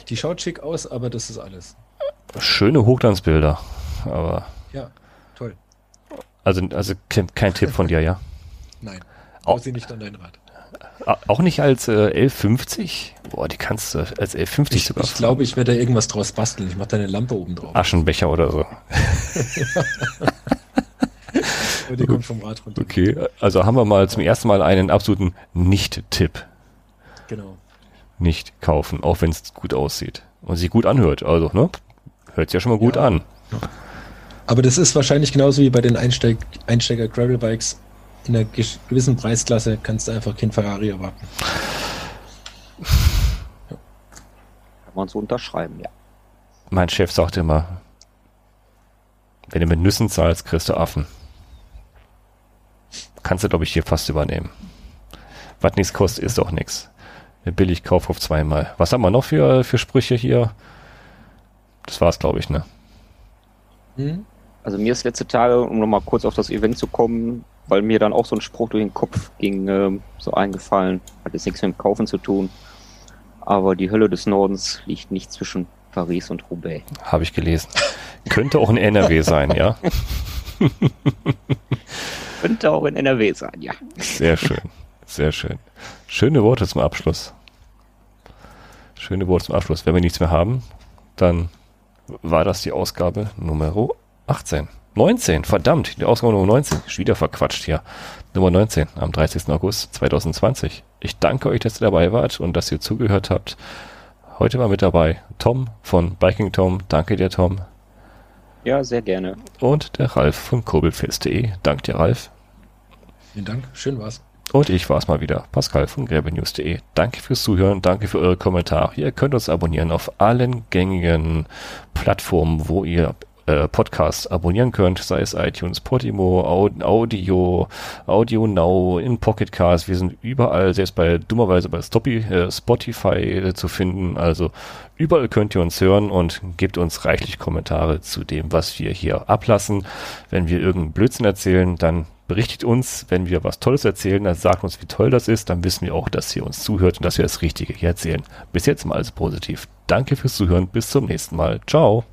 Die schaut schick aus, aber das ist alles. Schöne Hochglanzbilder. aber. Ja, toll. Also, also kein, Tipp von dir, ja? Nein. Auch sie nicht an dein Rad. Auch nicht als äh, 1150? Boah, die kannst du als 1150 ich, sogar. Ich glaube, ich werde da irgendwas draus basteln. Ich mache da eine Lampe oben drauf. Aschenbecher oder so. die kommt vom Rad runter. Okay, also haben wir mal zum ersten Mal einen absoluten Nicht-Tipp. Genau. Nicht kaufen, auch wenn es gut aussieht und sich gut anhört. Also, ne? Hört sich ja schon mal gut ja. an. Aber das ist wahrscheinlich genauso wie bei den Einsteig Einsteiger Gravel Bikes in einer gewissen Preisklasse kannst du einfach kein Ferrari erwarten. Ja. Kann man so unterschreiben, ja. Mein Chef sagt immer, wenn du mit Nüssen zahlst, kriegst du Affen. Kannst du, glaube ich, hier fast übernehmen. Was nichts kostet, ist auch nichts. Billig Kauf auf zweimal. Was haben wir noch für, für Sprüche hier? Das war's, glaube ich, ne? Hm? Also mir ist letzte Tage, um nochmal kurz auf das Event zu kommen, weil mir dann auch so ein Spruch durch den Kopf ging, äh, so eingefallen. Hat jetzt nichts mit dem Kaufen zu tun. Aber die Hölle des Nordens liegt nicht zwischen Paris und Roubaix. Habe ich gelesen. Könnte auch in NRW sein, ja? Könnte auch in NRW sein, ja. Sehr schön. Sehr schön. Schöne Worte zum Abschluss. Schöne Worte zum Abschluss. Wenn wir nichts mehr haben, dann war das die Ausgabe Nummer 18. 19, verdammt, die Ausgabe Nummer 19. Ist wieder verquatscht hier. Nummer 19 am 30. August 2020. Ich danke euch, dass ihr dabei wart und dass ihr zugehört habt. Heute war mit dabei Tom von Biking Tom. Danke dir, Tom. Ja, sehr gerne. Und der Ralf von kurbelfest.de. Danke dir, Ralf. Vielen Dank, schön war's. Und ich war's mal wieder, Pascal von gräbenews.de. Danke fürs Zuhören, danke für eure Kommentare. Ihr könnt uns abonnieren auf allen gängigen Plattformen, wo ihr äh, Podcasts abonnieren könnt, sei es iTunes, Podimo, Audio, Audio Now, in Pocket Cast. Wir sind überall, selbst bei dummerweise bei Stoppy, äh, Spotify äh, zu finden. Also überall könnt ihr uns hören und gebt uns reichlich Kommentare zu dem, was wir hier ablassen. Wenn wir irgendeinen Blödsinn erzählen, dann berichtet uns, wenn wir was Tolles erzählen, dann sagt uns, wie toll das ist, dann wissen wir auch, dass ihr uns zuhört und dass wir das Richtige hier erzählen. Bis jetzt mal alles positiv. Danke fürs Zuhören, bis zum nächsten Mal. Ciao.